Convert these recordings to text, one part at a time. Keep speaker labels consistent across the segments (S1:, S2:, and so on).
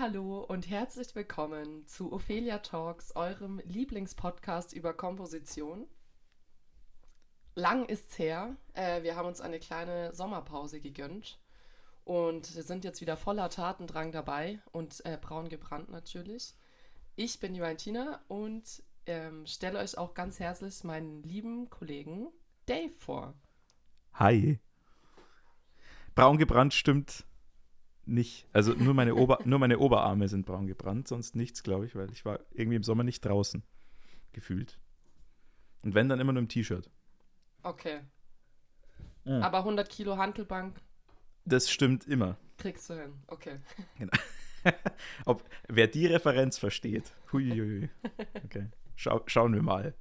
S1: Hallo und herzlich willkommen zu Ophelia Talks, eurem Lieblingspodcast über Komposition. Lang ist's her. Äh, wir haben uns eine kleine Sommerpause gegönnt und wir sind jetzt wieder voller Tatendrang dabei und äh, braun gebrannt natürlich. Ich bin die Valentina und ähm, stelle euch auch ganz herzlich meinen lieben Kollegen Dave vor.
S2: Hi. Braun gebrannt stimmt nicht. Also nur meine, Ober nur meine Oberarme sind braun gebrannt, sonst nichts, glaube ich, weil ich war irgendwie im Sommer nicht draußen gefühlt. Und wenn, dann immer nur im T-Shirt.
S1: Okay.
S2: Mhm.
S1: Aber 100 Kilo Hantelbank
S2: Das stimmt immer.
S1: kriegst du hin. Okay.
S2: Ob, wer die Referenz versteht. Huiuiui. Okay. Schau, schauen wir mal.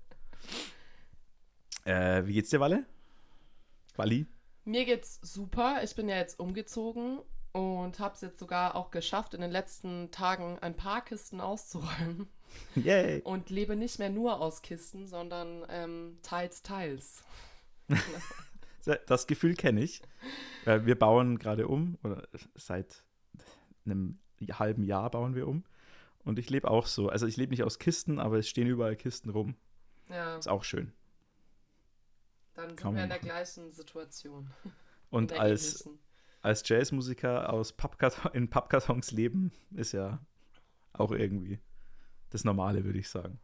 S2: Äh, wie geht's dir, Walle? Wally?
S1: Mir geht's super. Ich bin ja jetzt umgezogen und habe es jetzt sogar auch geschafft, in den letzten Tagen ein paar Kisten auszuräumen
S2: Yay!
S1: und lebe nicht mehr nur aus Kisten, sondern ähm, teils, teils.
S2: Das Gefühl kenne ich. Äh, Wir bauen gerade um, oder seit einem halben Jahr bauen wir um. Und ich lebe auch so. Also ich lebe nicht aus Kisten, aber es stehen überall Kisten rum.
S1: Ja,
S2: Ist auch schön.
S1: dann sind
S2: kann
S1: wir in der
S2: machen.
S1: gleichen Situation.
S2: Und als,
S1: ähnlichen.
S2: als Jazzmusiker aus Pappkarton, in Pappkartons leben, ist ja auch irgendwie das Normale, würde ich sagen.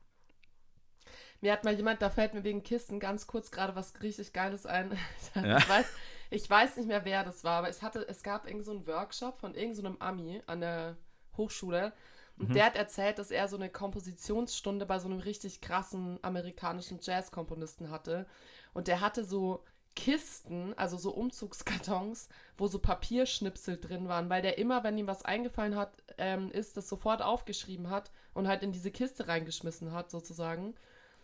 S1: Mir hat mal jemand, da fällt mir wegen Kisten ganz kurz gerade was richtig Geiles ein.
S2: Ja.
S1: Ich, weiß, ich weiß nicht mehr, wer das war, aber ich hatte, es gab irgend so einen Workshop von irgendeinem so einem Ami an der Hochschule. Und
S2: Mhm.
S1: der hat erzählt, dass er so eine Kompositionsstunde bei so einem richtig krassen amerikanischen Jazzkomponisten hatte. Und der hatte so Kisten, also so Umzugskartons, wo so Papierschnipsel drin waren, weil der immer, wenn ihm was eingefallen hat, ähm, ist, das sofort aufgeschrieben hat und halt in diese Kiste reingeschmissen hat, sozusagen.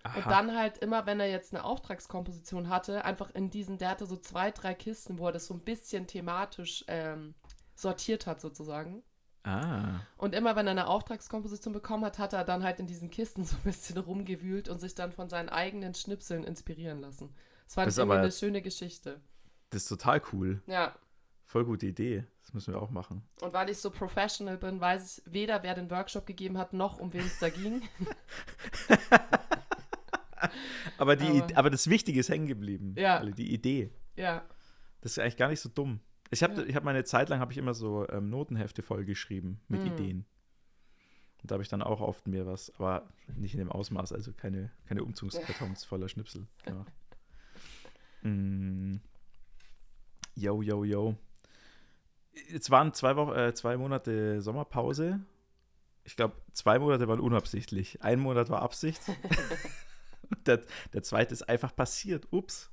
S1: Und
S2: Aha.
S1: dann halt immer, wenn er jetzt eine Auftragskomposition hatte, einfach in diesen, der hatte so zwei, drei Kisten, wo er das so ein bisschen thematisch ähm, sortiert hat, sozusagen.
S2: Ah.
S1: Und immer, wenn er eine Auftragskomposition bekommen hat, hat er dann halt in diesen Kisten so ein bisschen rumgewühlt und sich dann von seinen eigenen Schnipseln inspirieren lassen. Das fand
S2: Das aber-
S1: eine schöne Geschichte.
S2: Das ist total cool.
S1: Ja.
S2: Voll gute Idee. Das müssen wir auch machen.
S1: Und weil ich so professional bin, weiß ich weder, wer den Workshop gegeben hat, noch um wen es da ging.
S2: Aber, die,
S1: Aber-
S2: aber das Wichtige ist hängen geblieben.
S1: Ja.
S2: Die Idee.
S1: ja.
S2: Das ist eigentlich gar nicht so dumm. Ich habe
S1: Ja.
S2: ich hab meine Zeit lang habe ich immer so ähm, Notenhefte vollgeschrieben mit
S1: Mhm.
S2: Ideen. Und da habe ich dann auch oft mir was, aber nicht in dem Ausmaß, also keine, keine Umzugskartons voller Schnipsel gemacht. Mm. Yo, yo, yo. Jetzt waren zwei, Wochen, äh, zwei Monate Sommerpause. Ich glaube, zwei Monate waren unabsichtlich. Ein Monat war Absicht. Der, der zweite ist einfach passiert. Ups.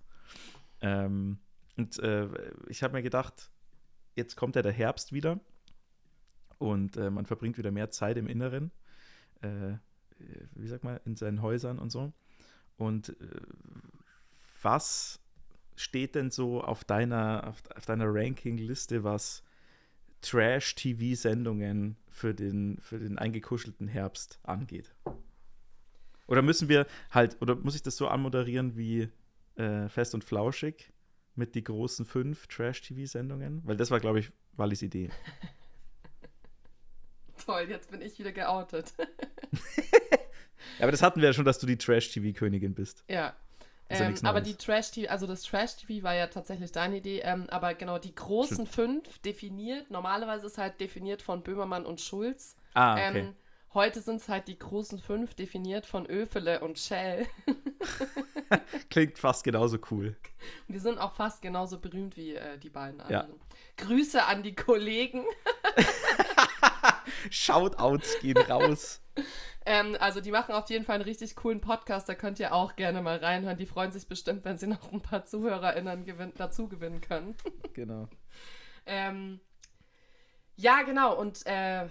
S2: Ähm, und äh, ich habe mir gedacht, jetzt kommt ja der Herbst wieder und äh, man verbringt wieder mehr Zeit im Inneren, äh, wie sagt man, in seinen Häusern und so. Und äh, was steht denn so auf deiner, auf, auf deiner Ranking-Liste, was Trash-TV-Sendungen für den, für den eingekuschelten Herbst angeht? Oder müssen wir halt, oder muss ich das so anmoderieren wie äh, Fest und Flauschig mit die großen fünf Trash-TV-Sendungen? Weil das war, glaube ich, Wallis Idee.
S1: Toll, jetzt bin ich wieder geoutet.
S2: Ja, aber das hatten wir ja schon, dass du die Trash-TV-Königin bist.
S1: Ja.
S2: Ja
S1: Ähm,
S2: nichts
S1: aber die Trash-TV, also das Trash-TV war ja tatsächlich deine Idee, ähm, aber genau, die großen fünf definiert, normalerweise ist halt definiert von Böhmermann und Schulz.
S2: Ah, okay.
S1: Ähm, heute sind es halt die großen fünf definiert von Öfele und Shell.
S2: Klingt fast genauso cool.
S1: Und die sind auch fast genauso berühmt wie äh, die beiden
S2: Ja.
S1: anderen. Grüße an die Kollegen.
S2: Shoutouts gehen raus.
S1: Ähm, also die machen auf jeden Fall einen richtig coolen Podcast, da könnt ihr auch gerne mal reinhören. Die freuen sich bestimmt, wenn sie noch ein paar ZuhörerInnen gewinn dazu gewinnen können.
S2: genau.
S1: Ähm, ja, genau. Und äh,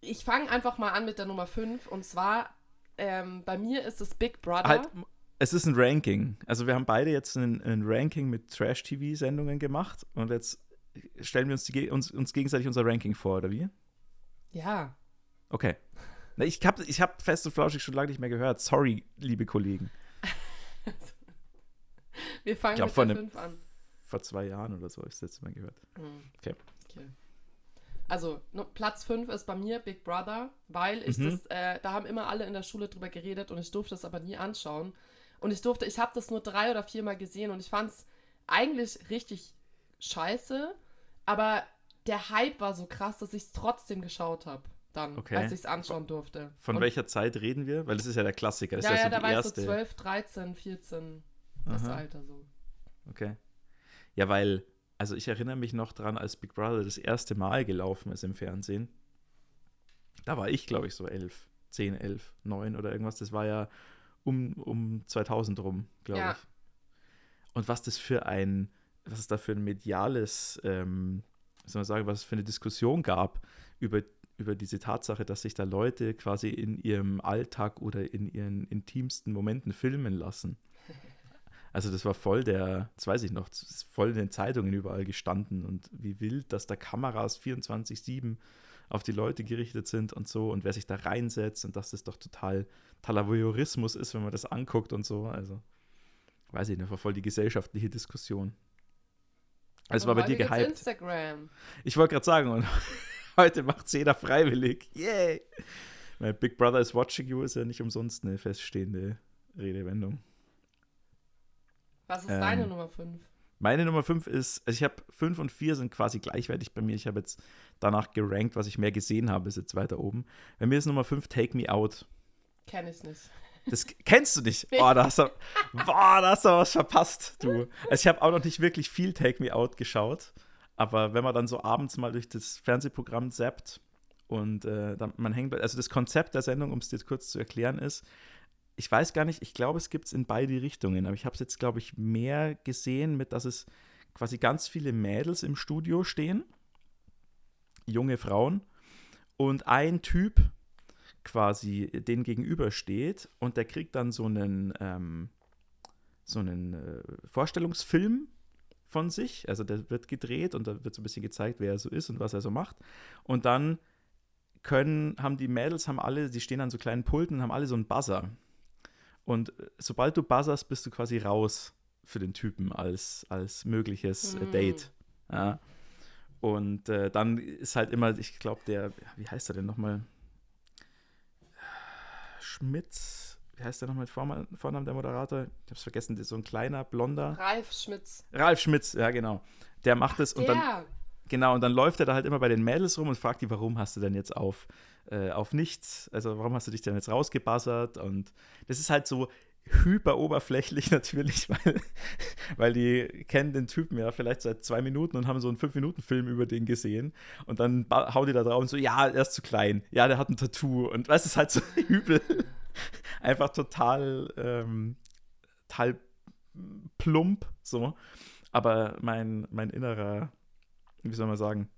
S1: ich fange einfach mal an mit der Nummer 5. Und zwar, ähm, bei mir ist es Big Brother.
S2: Halt, es ist ein Ranking. Also wir haben beide jetzt ein, ein Ranking mit Trash-TV-Sendungen gemacht und jetzt stellen wir uns, die, uns, uns gegenseitig unser Ranking vor, oder wie?
S1: Ja.
S2: Okay. Na, ich habe ich hab Fest und Flauschig schon lange nicht mehr gehört. Sorry, liebe Kollegen.
S1: Wir fangen
S2: glaub,
S1: mit der
S2: einem-
S1: 5 an.
S2: Vor zwei Jahren oder so habe ich das letzte Mal gehört.
S1: Hm.
S2: Okay.
S1: okay. Also, no, Platz 5 ist bei mir Big Brother, weil ich
S2: Mhm.
S1: das, äh, da haben immer alle in der Schule drüber geredet und ich durfte es aber nie anschauen. Und ich durfte, ich habe das nur drei oder viermal gesehen und ich fand es eigentlich richtig scheiße, aber der Hype war so krass, dass ich es trotzdem geschaut habe, dann,
S2: Okay.
S1: als ich es anschauen durfte.
S2: Von
S1: und,
S2: welcher Zeit reden wir? Weil das ist ja der Klassiker. Das
S1: Ja,
S2: ist
S1: ja,
S2: ja,
S1: da
S2: so
S1: war
S2: die
S1: ich so
S2: erste.
S1: 12, 13, 14, das
S2: Aha.
S1: Alter so.
S2: Okay. Ja, weil, also ich erinnere mich noch dran, als Big Brother das erste Mal gelaufen ist im Fernsehen. Da war ich, glaube ich, so elf, 10, 11, 9 oder irgendwas. Das war ja um, um 2000 rum, glaube
S1: Ja.
S2: ich. Und was das für ein, was es da für ein mediales, ähm, wie soll man sagen, was es für eine Diskussion gab über, über diese Tatsache, dass sich da Leute quasi in ihrem Alltag oder in ihren intimsten Momenten filmen lassen. Also das war voll der, das weiß ich noch, voll in den Zeitungen überall gestanden und wie wild, dass da Kameras 24-7 auf die Leute gerichtet sind und so und wer sich da reinsetzt und dass das doch total totaler Voyeurismus ist, wenn man das anguckt und so. Also weiß ich nicht, war voll die gesellschaftliche Diskussion. Es war bei dir gehypt.
S1: Instagram.
S2: Ich wollte gerade sagen, und heute macht es jeder freiwillig. Yay! Weil Big Brother is watching you ist ja nicht umsonst eine feststehende Redewendung.
S1: Was ist
S2: Ähm,
S1: deine Nummer 5?
S2: Meine Nummer 5 ist, also ich habe 5 und 4 sind quasi gleichwertig bei mir. Ich habe jetzt danach gerankt, was ich mehr gesehen habe, ist jetzt weiter oben. Bei mir ist Nummer 5 Take Me Out.
S1: Kenn ich nicht.
S2: Das kennst du nicht. Oh, da hast du, boah, da hast du was verpasst, du. Also ich habe auch noch nicht wirklich viel Take Me Out geschaut, aber wenn man dann so abends mal durch das Fernsehprogramm zappt und äh, dann, man hängt, also das Konzept der Sendung, um es dir kurz zu erklären, ist, ich weiß gar nicht, ich glaube, es gibt es in beide Richtungen, aber ich habe es jetzt, glaube ich, mehr gesehen mit, dass es quasi ganz viele Mädels im Studio stehen, junge Frauen, und ein Typ quasi den gegenübersteht und der kriegt dann so einen, ähm, so einen äh, Vorstellungsfilm von sich, also der wird gedreht und da wird so ein bisschen gezeigt, wer er so ist und was er so macht. Und dann können, haben die Mädels, haben alle, die stehen an so kleinen Pulten und haben alle so einen Buzzer und äh, sobald du buzzerst, bist du quasi raus für den Typen als, als mögliches äh,
S1: Hm.
S2: Date. Ja. Und äh, dann ist halt immer, ich glaube, der, wie heißt er denn nochmal? Schmitz, wie heißt der nochmal mit Vornamen der Moderator? Ich hab's vergessen, so ein kleiner, blonder.
S1: Ralf Schmitz.
S2: Ralf Schmitz, ja genau. Der macht es und dann. Genau, und dann läuft er da halt immer bei den Mädels rum und fragt die, warum hast du denn jetzt auf, äh, auf nichts, also warum hast du dich denn jetzt rausgebuzzert? Und das ist halt so hyper oberflächlich natürlich, weil, weil die kennen den Typen ja vielleicht seit zwei Minuten und haben so einen Fünf-Minuten-Film über den gesehen und dann hauen die da drauf und so, ja, er ist zu klein, ja, der hat ein Tattoo und es ist halt so übel. Einfach total, ähm, total plump, so. Aber mein, mein innerer, wie soll man sagen,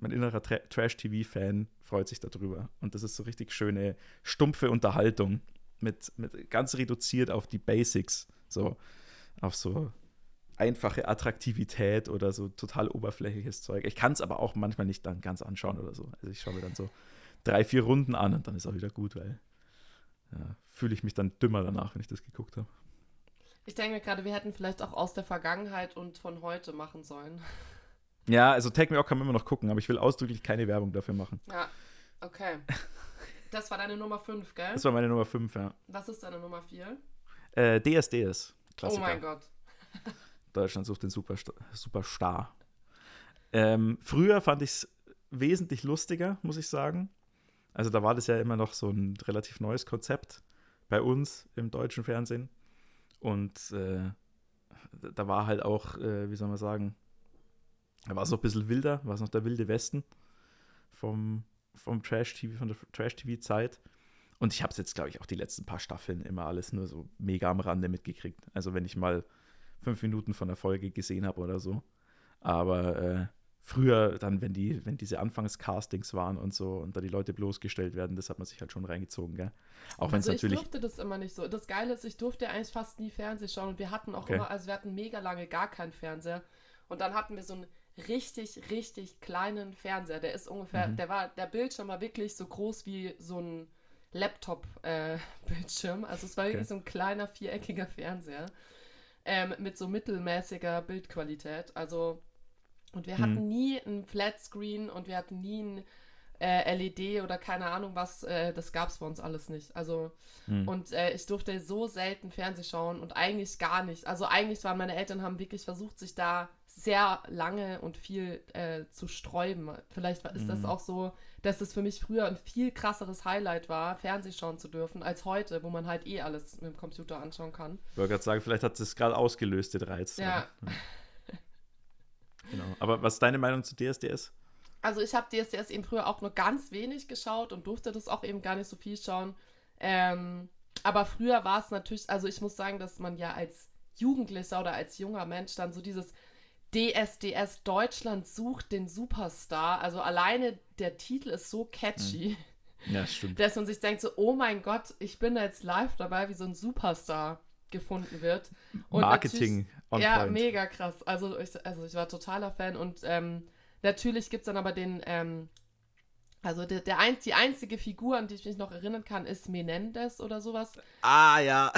S2: mein innerer Tra Trash-TV-Fan freut sich darüber. Und das ist so richtig schöne, stumpfe Unterhaltung. Mit, mit ganz reduziert auf die Basics. So, auf so einfache Attraktivität oder so total oberflächliches Zeug. Ich kann es aber auch manchmal nicht dann ganz anschauen oder so. Also ich schaue mir dann so drei, vier Runden an und dann ist auch wieder gut, weil ja, fühle ich mich dann dümmer danach, wenn ich das geguckt habe.
S1: Ich denke mir gerade, wir hätten vielleicht auch aus der Vergangenheit und von heute machen sollen.
S2: Ja, also Take Me Out kann man immer noch gucken, aber ich will ausdrücklich keine Werbung dafür machen.
S1: Ja, okay. Das war deine Nummer 5, gell?
S2: Das war meine Nummer 5, ja.
S1: Was ist deine Nummer 4?
S2: Äh, DSDS.
S1: Oh
S2: Klassiker.
S1: mein Gott.
S2: Deutschland sucht den Superstar. Superstar. Ähm, früher fand ich es wesentlich lustiger, muss ich sagen. Also da war das ja immer noch so ein relativ neues Konzept bei uns im deutschen Fernsehen. Und äh, da war halt auch, äh, wie soll man sagen, da war es noch ein bisschen wilder, war es noch der wilde Westen vom, vom Trash-TV, von der Trash-TV-Zeit. Und ich habe es jetzt, glaube ich, auch die letzten paar Staffeln immer alles nur so mega am Rande mitgekriegt. Also wenn ich mal fünf Minuten von der Folge gesehen habe oder so. Aber äh, früher dann, wenn die, wenn diese Anfangscastings waren und so und da die Leute bloßgestellt werden, das hat man sich halt schon reingezogen, gell? Auch wenn es
S1: Also ich
S2: natürlich.
S1: durfte das immer nicht so. Das Geile ist, ich durfte eigentlich fast nie Fernsehen schauen und wir hatten auch
S2: Okay.
S1: immer, also wir hatten mega lange gar keinen Fernseher und dann hatten wir so ein richtig, richtig kleinen Fernseher. Der ist ungefähr,
S2: Mhm.
S1: der war, der Bildschirm war wirklich so groß wie so ein Laptop-Bildschirm. also es war
S2: Okay.
S1: wirklich so ein kleiner viereckiger Fernseher ähm, mit so mittelmäßiger Bildqualität. Also und wir
S2: Mhm.
S1: hatten nie ein Flatscreen und wir hatten nie ein äh, LED oder keine Ahnung was. Äh, das gab es bei uns alles nicht. Also
S2: Hm.
S1: und äh, ich durfte so selten Fernseh schauen und eigentlich gar nicht. Also eigentlich waren meine Eltern haben wirklich versucht, sich da sehr lange und viel äh, zu sträuben. Vielleicht ist das
S2: Mhm.
S1: auch so, dass es für mich früher ein viel krasseres Highlight war, Fernseh schauen zu dürfen, als heute, wo man halt eh alles mit dem Computer anschauen kann.
S2: Ich wollte gerade sagen, vielleicht hat es gerade ausgelöst, den Reiz.
S1: Ja.
S2: Genau. Aber was ist deine Meinung zu DSDS?
S1: Also ich habe DSDS eben früher auch nur ganz wenig geschaut und durfte das auch eben gar nicht so viel schauen. Ähm, aber früher war es natürlich, also ich muss sagen, dass man ja als Jugendlicher oder als junger Mensch dann so dieses DSDS Deutschland sucht den Superstar. Also alleine der Titel ist so catchy,
S2: Ja, stimmt.
S1: dass man sich denkt so, oh mein Gott, ich bin da jetzt live dabei, wie so ein Superstar gefunden wird. Und
S2: Marketing on
S1: ja,
S2: point.
S1: mega krass. Also ich, also ich war totaler Fan und ähm, natürlich gibt es dann aber den, ähm, also der, der ein, die einzige Figur, an die ich mich noch erinnern kann, ist Menendez oder sowas.
S2: Ah, ja.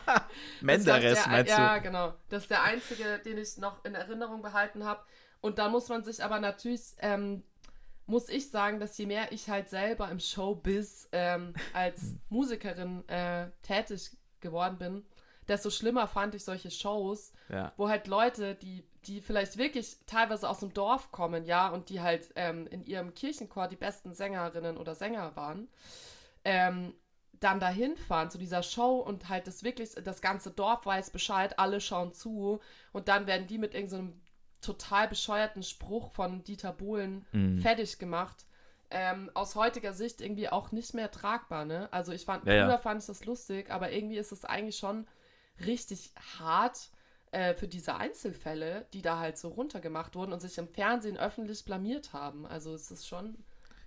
S2: Menderes,
S1: ist der,
S2: meinst
S1: ja,
S2: du?
S1: genau. Das ist der einzige, den ich noch in Erinnerung behalten habe. Und da muss man sich aber natürlich, ähm, muss ich sagen, dass je mehr ich halt selber im Showbiz ähm, als Musikerin äh, tätig geworden bin, desto schlimmer fand ich solche Shows,
S2: Ja.
S1: wo halt Leute, die, die vielleicht wirklich teilweise aus dem Dorf kommen, ja, und die halt ähm, in ihrem Kirchenchor die besten Sängerinnen oder Sänger waren, ähm, dann dahin fahren zu dieser Show und halt das wirklich, das ganze Dorf weiß Bescheid, alle schauen zu und dann werden die mit irgendeinem total bescheuerten Spruch von Dieter Bohlen
S2: Mhm.
S1: fertig gemacht. Ähm, aus heutiger Sicht irgendwie auch nicht mehr tragbar, ne? Also ich fand,
S2: Ja, ja.
S1: früher fand ich das lustig, aber irgendwie ist es eigentlich schon richtig hart äh, für diese Einzelfälle, die da halt so runtergemacht wurden und sich im Fernsehen öffentlich blamiert haben. Also es ist schon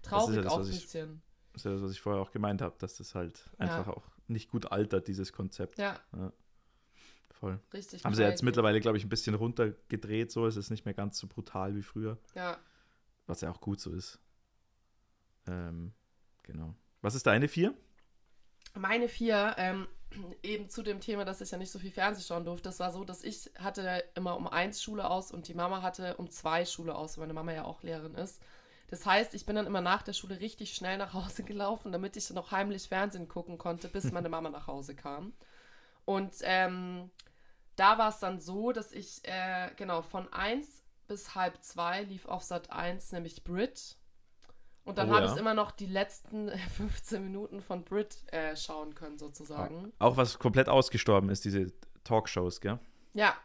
S1: traurig
S2: das,
S1: auch ein
S2: ich-
S1: bisschen.
S2: Das ist ja das, was ich vorher auch gemeint habe, dass das halt einfach auch nicht gut altert, dieses Konzept.
S1: Ja,
S2: Voll.
S1: richtig.
S2: Haben sie jetzt mittlerweile, glaube ich, ein bisschen runtergedreht, so. Es ist nicht mehr ganz so brutal wie früher,
S1: Ja,
S2: was ja auch gut so ist. Ähm, genau. Was ist deine vier?
S1: Meine vier, ähm, eben zu dem Thema, dass ich ja nicht so viel Fernsehen schauen durfte, das war so, dass ich hatte immer um eins Schule aus und die Mama hatte um zwei Schule aus, weil meine Mama ja auch Lehrerin ist. Das heißt, ich bin dann immer nach der Schule richtig schnell nach Hause gelaufen, damit ich noch heimlich Fernsehen gucken konnte, bis meine Mama nach Hause kam. Und ähm, da war es dann so, dass ich, äh, genau, von eins bis halb zwei lief auf Sat 1 nämlich Brit. Und dann
S2: Oh,
S1: habe
S2: ja.
S1: ich immer noch die letzten 15 Minuten von Brit äh, schauen können, sozusagen.
S2: Auch was komplett ausgestorben ist, diese Talkshows, gell?
S1: Ja.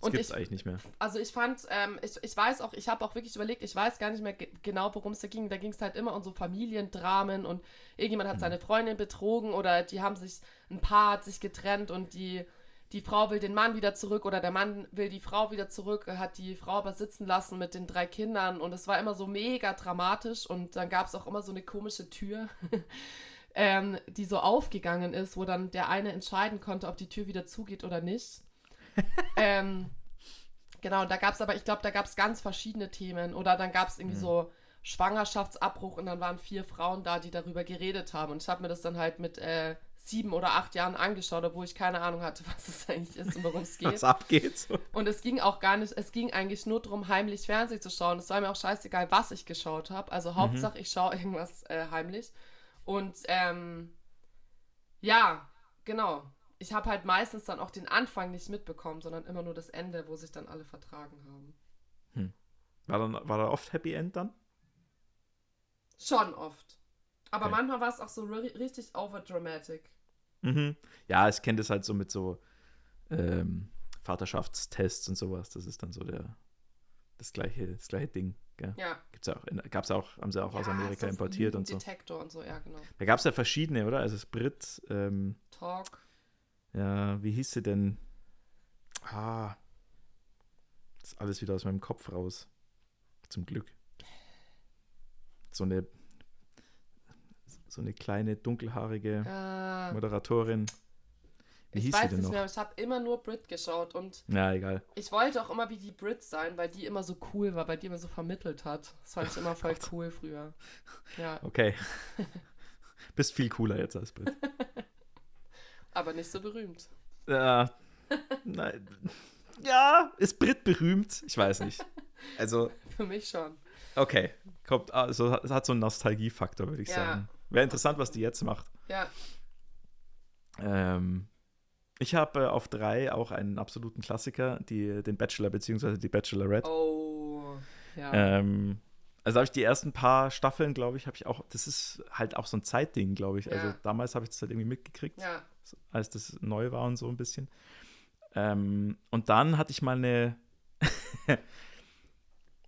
S2: Das
S1: Und
S2: gibt es
S1: ich,
S2: eigentlich nicht mehr.
S1: also ich fand, ähm, ich, ich weiß auch, ich habe auch wirklich überlegt, ich weiß gar nicht mehr ge genau, worum es da ging. Da ging es halt immer um so Familiendramen und irgendjemand hat seine Freundin betrogen oder die haben sich, ein Paar hat sich getrennt und die, die Frau will den Mann wieder zurück oder der Mann will die Frau wieder zurück, hat die Frau aber sitzen lassen mit den drei Kindern und es war immer so mega dramatisch und dann gab es auch immer so eine komische Tür. Ähm, die so aufgegangen ist, wo dann der eine entscheiden konnte, ob die Tür wieder zugeht oder nicht. ähm, genau, da gab es aber, ich glaube, da gab es ganz verschiedene Themen. Oder dann gab es irgendwie
S2: Mhm.
S1: so Schwangerschaftsabbruch und dann waren vier Frauen da, die darüber geredet haben. Und ich habe mir das dann halt mit äh, sieben oder acht Jahren angeschaut, obwohl ich keine Ahnung hatte, was es eigentlich ist und worum es geht.
S2: Was abgeht.
S1: Und es ging auch gar nicht, es ging eigentlich nur darum, heimlich Fernsehen zu schauen. Es war mir auch scheißegal, was ich geschaut habe. Also Hauptsache, ich schaue irgendwas äh, heimlich. Und ähm, ja, genau. Ich habe halt meistens dann auch den Anfang nicht mitbekommen, sondern immer nur das Ende, wo sich dann alle vertragen haben.
S2: War, dann, war da oft Happy End dann?
S1: Schon oft. Aber
S2: Okay.
S1: manchmal war es auch so ri- richtig overdramatic.
S2: Mhm. Ja, ich kenne das halt so mit so ähm, Vaterschaftstests und sowas. Das ist dann so der das gleiche, das gleiche Ding. Gell?
S1: Ja.
S2: Gibt's ja auch, in- gab's auch, haben sie auch aus
S1: Ja,
S2: Amerika
S1: so
S2: importiert und so.
S1: Detektor und so, ja, genau.
S2: Da gab es ja verschiedene, oder? Also das Brit, ähm,
S1: Talk.
S2: ja, wie hieß sie denn? Ah, das ist alles wieder aus meinem Kopf raus. Zum Glück. So eine, so eine kleine dunkelhaarige
S1: Äh,
S2: Moderatorin. Wie
S1: ich
S2: hieß
S1: weiß
S2: sie denn
S1: nicht
S2: noch?
S1: mehr, ich habe immer nur Brit geschaut und
S2: Ja, egal.
S1: ich wollte auch immer wie die Brit sein, weil die immer so cool war, weil die immer so vermittelt hat. Das fand ich immer voll cool früher. Ja,
S2: Okay. Bist viel cooler jetzt als Brit.
S1: aber nicht so berühmt.
S2: Ja. Nein. Ja, ist Brit berühmt? Ich weiß nicht. Also,
S1: Für mich schon.
S2: okay. Kommt, also hat hat so einen Nostalgiefaktor, würde ich
S1: Ja.
S2: sagen. Wäre interessant, was die jetzt macht.
S1: Ja,
S2: Ähm, ich habe äh, auf drei auch einen absoluten Klassiker, die, den Bachelor bzw. die Bachelorette.
S1: oh. Ja.
S2: Ähm, also habe ich die ersten paar Staffeln, glaube ich, habe ich auch, das ist halt auch so ein Zeitding, glaube ich. Also
S1: Ja.
S2: damals habe ich das halt irgendwie mitgekriegt,
S1: ja.
S2: als das neu war und so ein bisschen. Ähm, und dann hatte ich mal eine,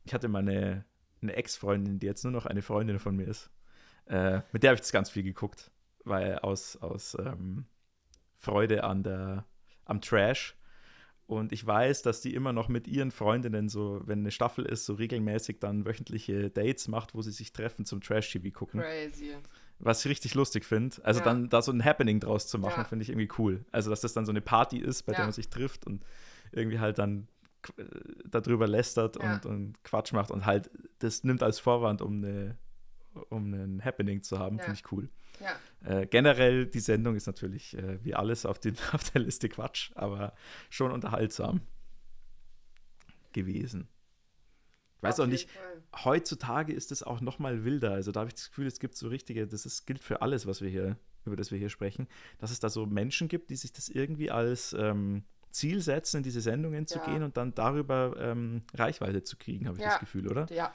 S2: ich hatte mal eine, eine Ex-Freundin, die jetzt nur noch eine Freundin von mir ist. Äh, mit der habe ich das ganz viel geguckt, weil aus, aus ähm, Freude an der, am Trash. Und ich weiß, dass die immer noch mit ihren Freundinnen so, wenn eine Staffel ist, so regelmäßig dann wöchentliche Dates macht, wo sie sich treffen zum Trash-TV gucken.
S1: Crazy.
S2: Was ich richtig lustig finde. Also
S1: Ja.
S2: dann da so ein Happening draus zu machen,
S1: Ja.
S2: finde ich irgendwie cool. Also dass das dann so eine Party ist, bei der
S1: Ja.
S2: man sich trifft und irgendwie halt dann äh, darüber lästert und, und Quatsch macht und halt das nimmt als Vorwand, um eine um ein Happening zu haben,
S1: Ja.
S2: finde ich cool.
S1: Ja.
S2: Äh, generell, die Sendung ist natürlich äh, wie alles auf, den, auf der Liste Quatsch, aber schon unterhaltsam gewesen. Ich weiß auch nicht,
S1: Fall.
S2: heutzutage ist es auch noch mal wilder. Also da habe ich das Gefühl, es gibt so richtige, das ist, gilt für alles, was wir hier, über das wir hier sprechen, dass es da so Menschen gibt, die sich das irgendwie als ähm, Ziel setzen, in diese Sendungen zu
S1: Ja.
S2: gehen und dann darüber ähm, Reichweite zu kriegen, habe ich
S1: Ja.
S2: das Gefühl, oder?
S1: Ja,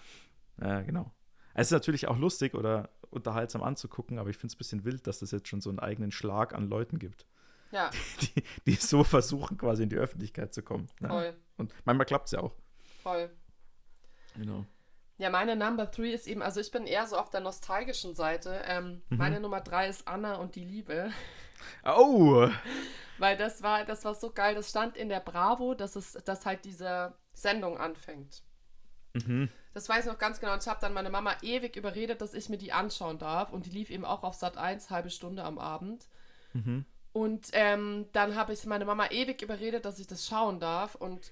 S2: Ja, genau. Es ist natürlich auch lustig oder unterhaltsam anzugucken, aber ich finde es ein bisschen wild, dass das jetzt schon so einen eigenen Schlag an Leuten gibt,
S1: ja,
S2: die, die so versuchen, quasi in die Öffentlichkeit zu kommen. Ja.
S1: voll,
S2: Und manchmal klappt es ja auch.
S1: voll.
S2: Genau.
S1: Ja, meine Number Three ist eben, also ich bin eher so auf der nostalgischen Seite. Ähm,
S2: Mhm.
S1: Meine Nummer drei ist Anna und die Liebe.
S2: Oh!
S1: Weil das war, das war so geil. Das stand in der Bravo, dass es, dass halt diese Sendung anfängt.
S2: Mhm.
S1: Das weiß ich noch ganz genau. Und ich habe dann meine Mama ewig überredet, dass ich mir die anschauen darf. Und die lief eben auch auf Sat 1, halbe Stunde am Abend.
S2: Mhm.
S1: Und ähm, dann habe ich meine Mama ewig überredet, dass ich das schauen darf. Und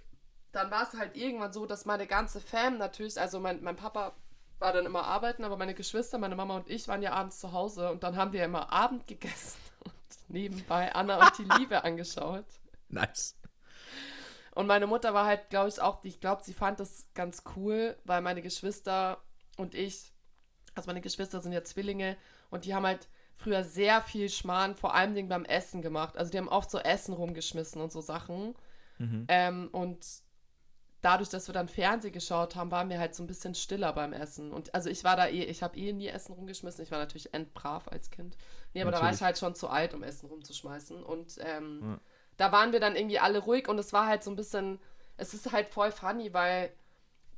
S1: dann war es halt irgendwann so, dass meine ganze Fam natürlich, also mein, mein Papa war dann immer arbeiten, aber meine Geschwister, meine Mama und ich waren ja abends zu Hause und dann haben wir immer Abend gegessen und nebenbei Anna und die Liebe angeschaut.
S2: Nice.
S1: Und meine Mutter war halt, glaube ich, auch, ich glaube, sie fand das ganz cool, weil meine Geschwister und ich, also meine Geschwister sind ja Zwillinge und die haben halt früher sehr viel Schmarrn, vor allem Dingen beim Essen gemacht. Also die haben oft so Essen rumgeschmissen und so Sachen.
S2: Mhm.
S1: Ähm, und dadurch, dass wir dann Fernsehen geschaut haben, waren wir halt so ein bisschen stiller beim Essen. Und also ich war da eh, ich habe eh nie Essen rumgeschmissen. Ich war natürlich endbrav als Kind. Nee, aber da war
S2: Natürlich.
S1: ich halt schon zu alt, um Essen rumzuschmeißen. Und ähm,
S2: Ja.
S1: Da waren wir dann irgendwie alle ruhig und es war halt so ein bisschen, es ist halt voll funny, weil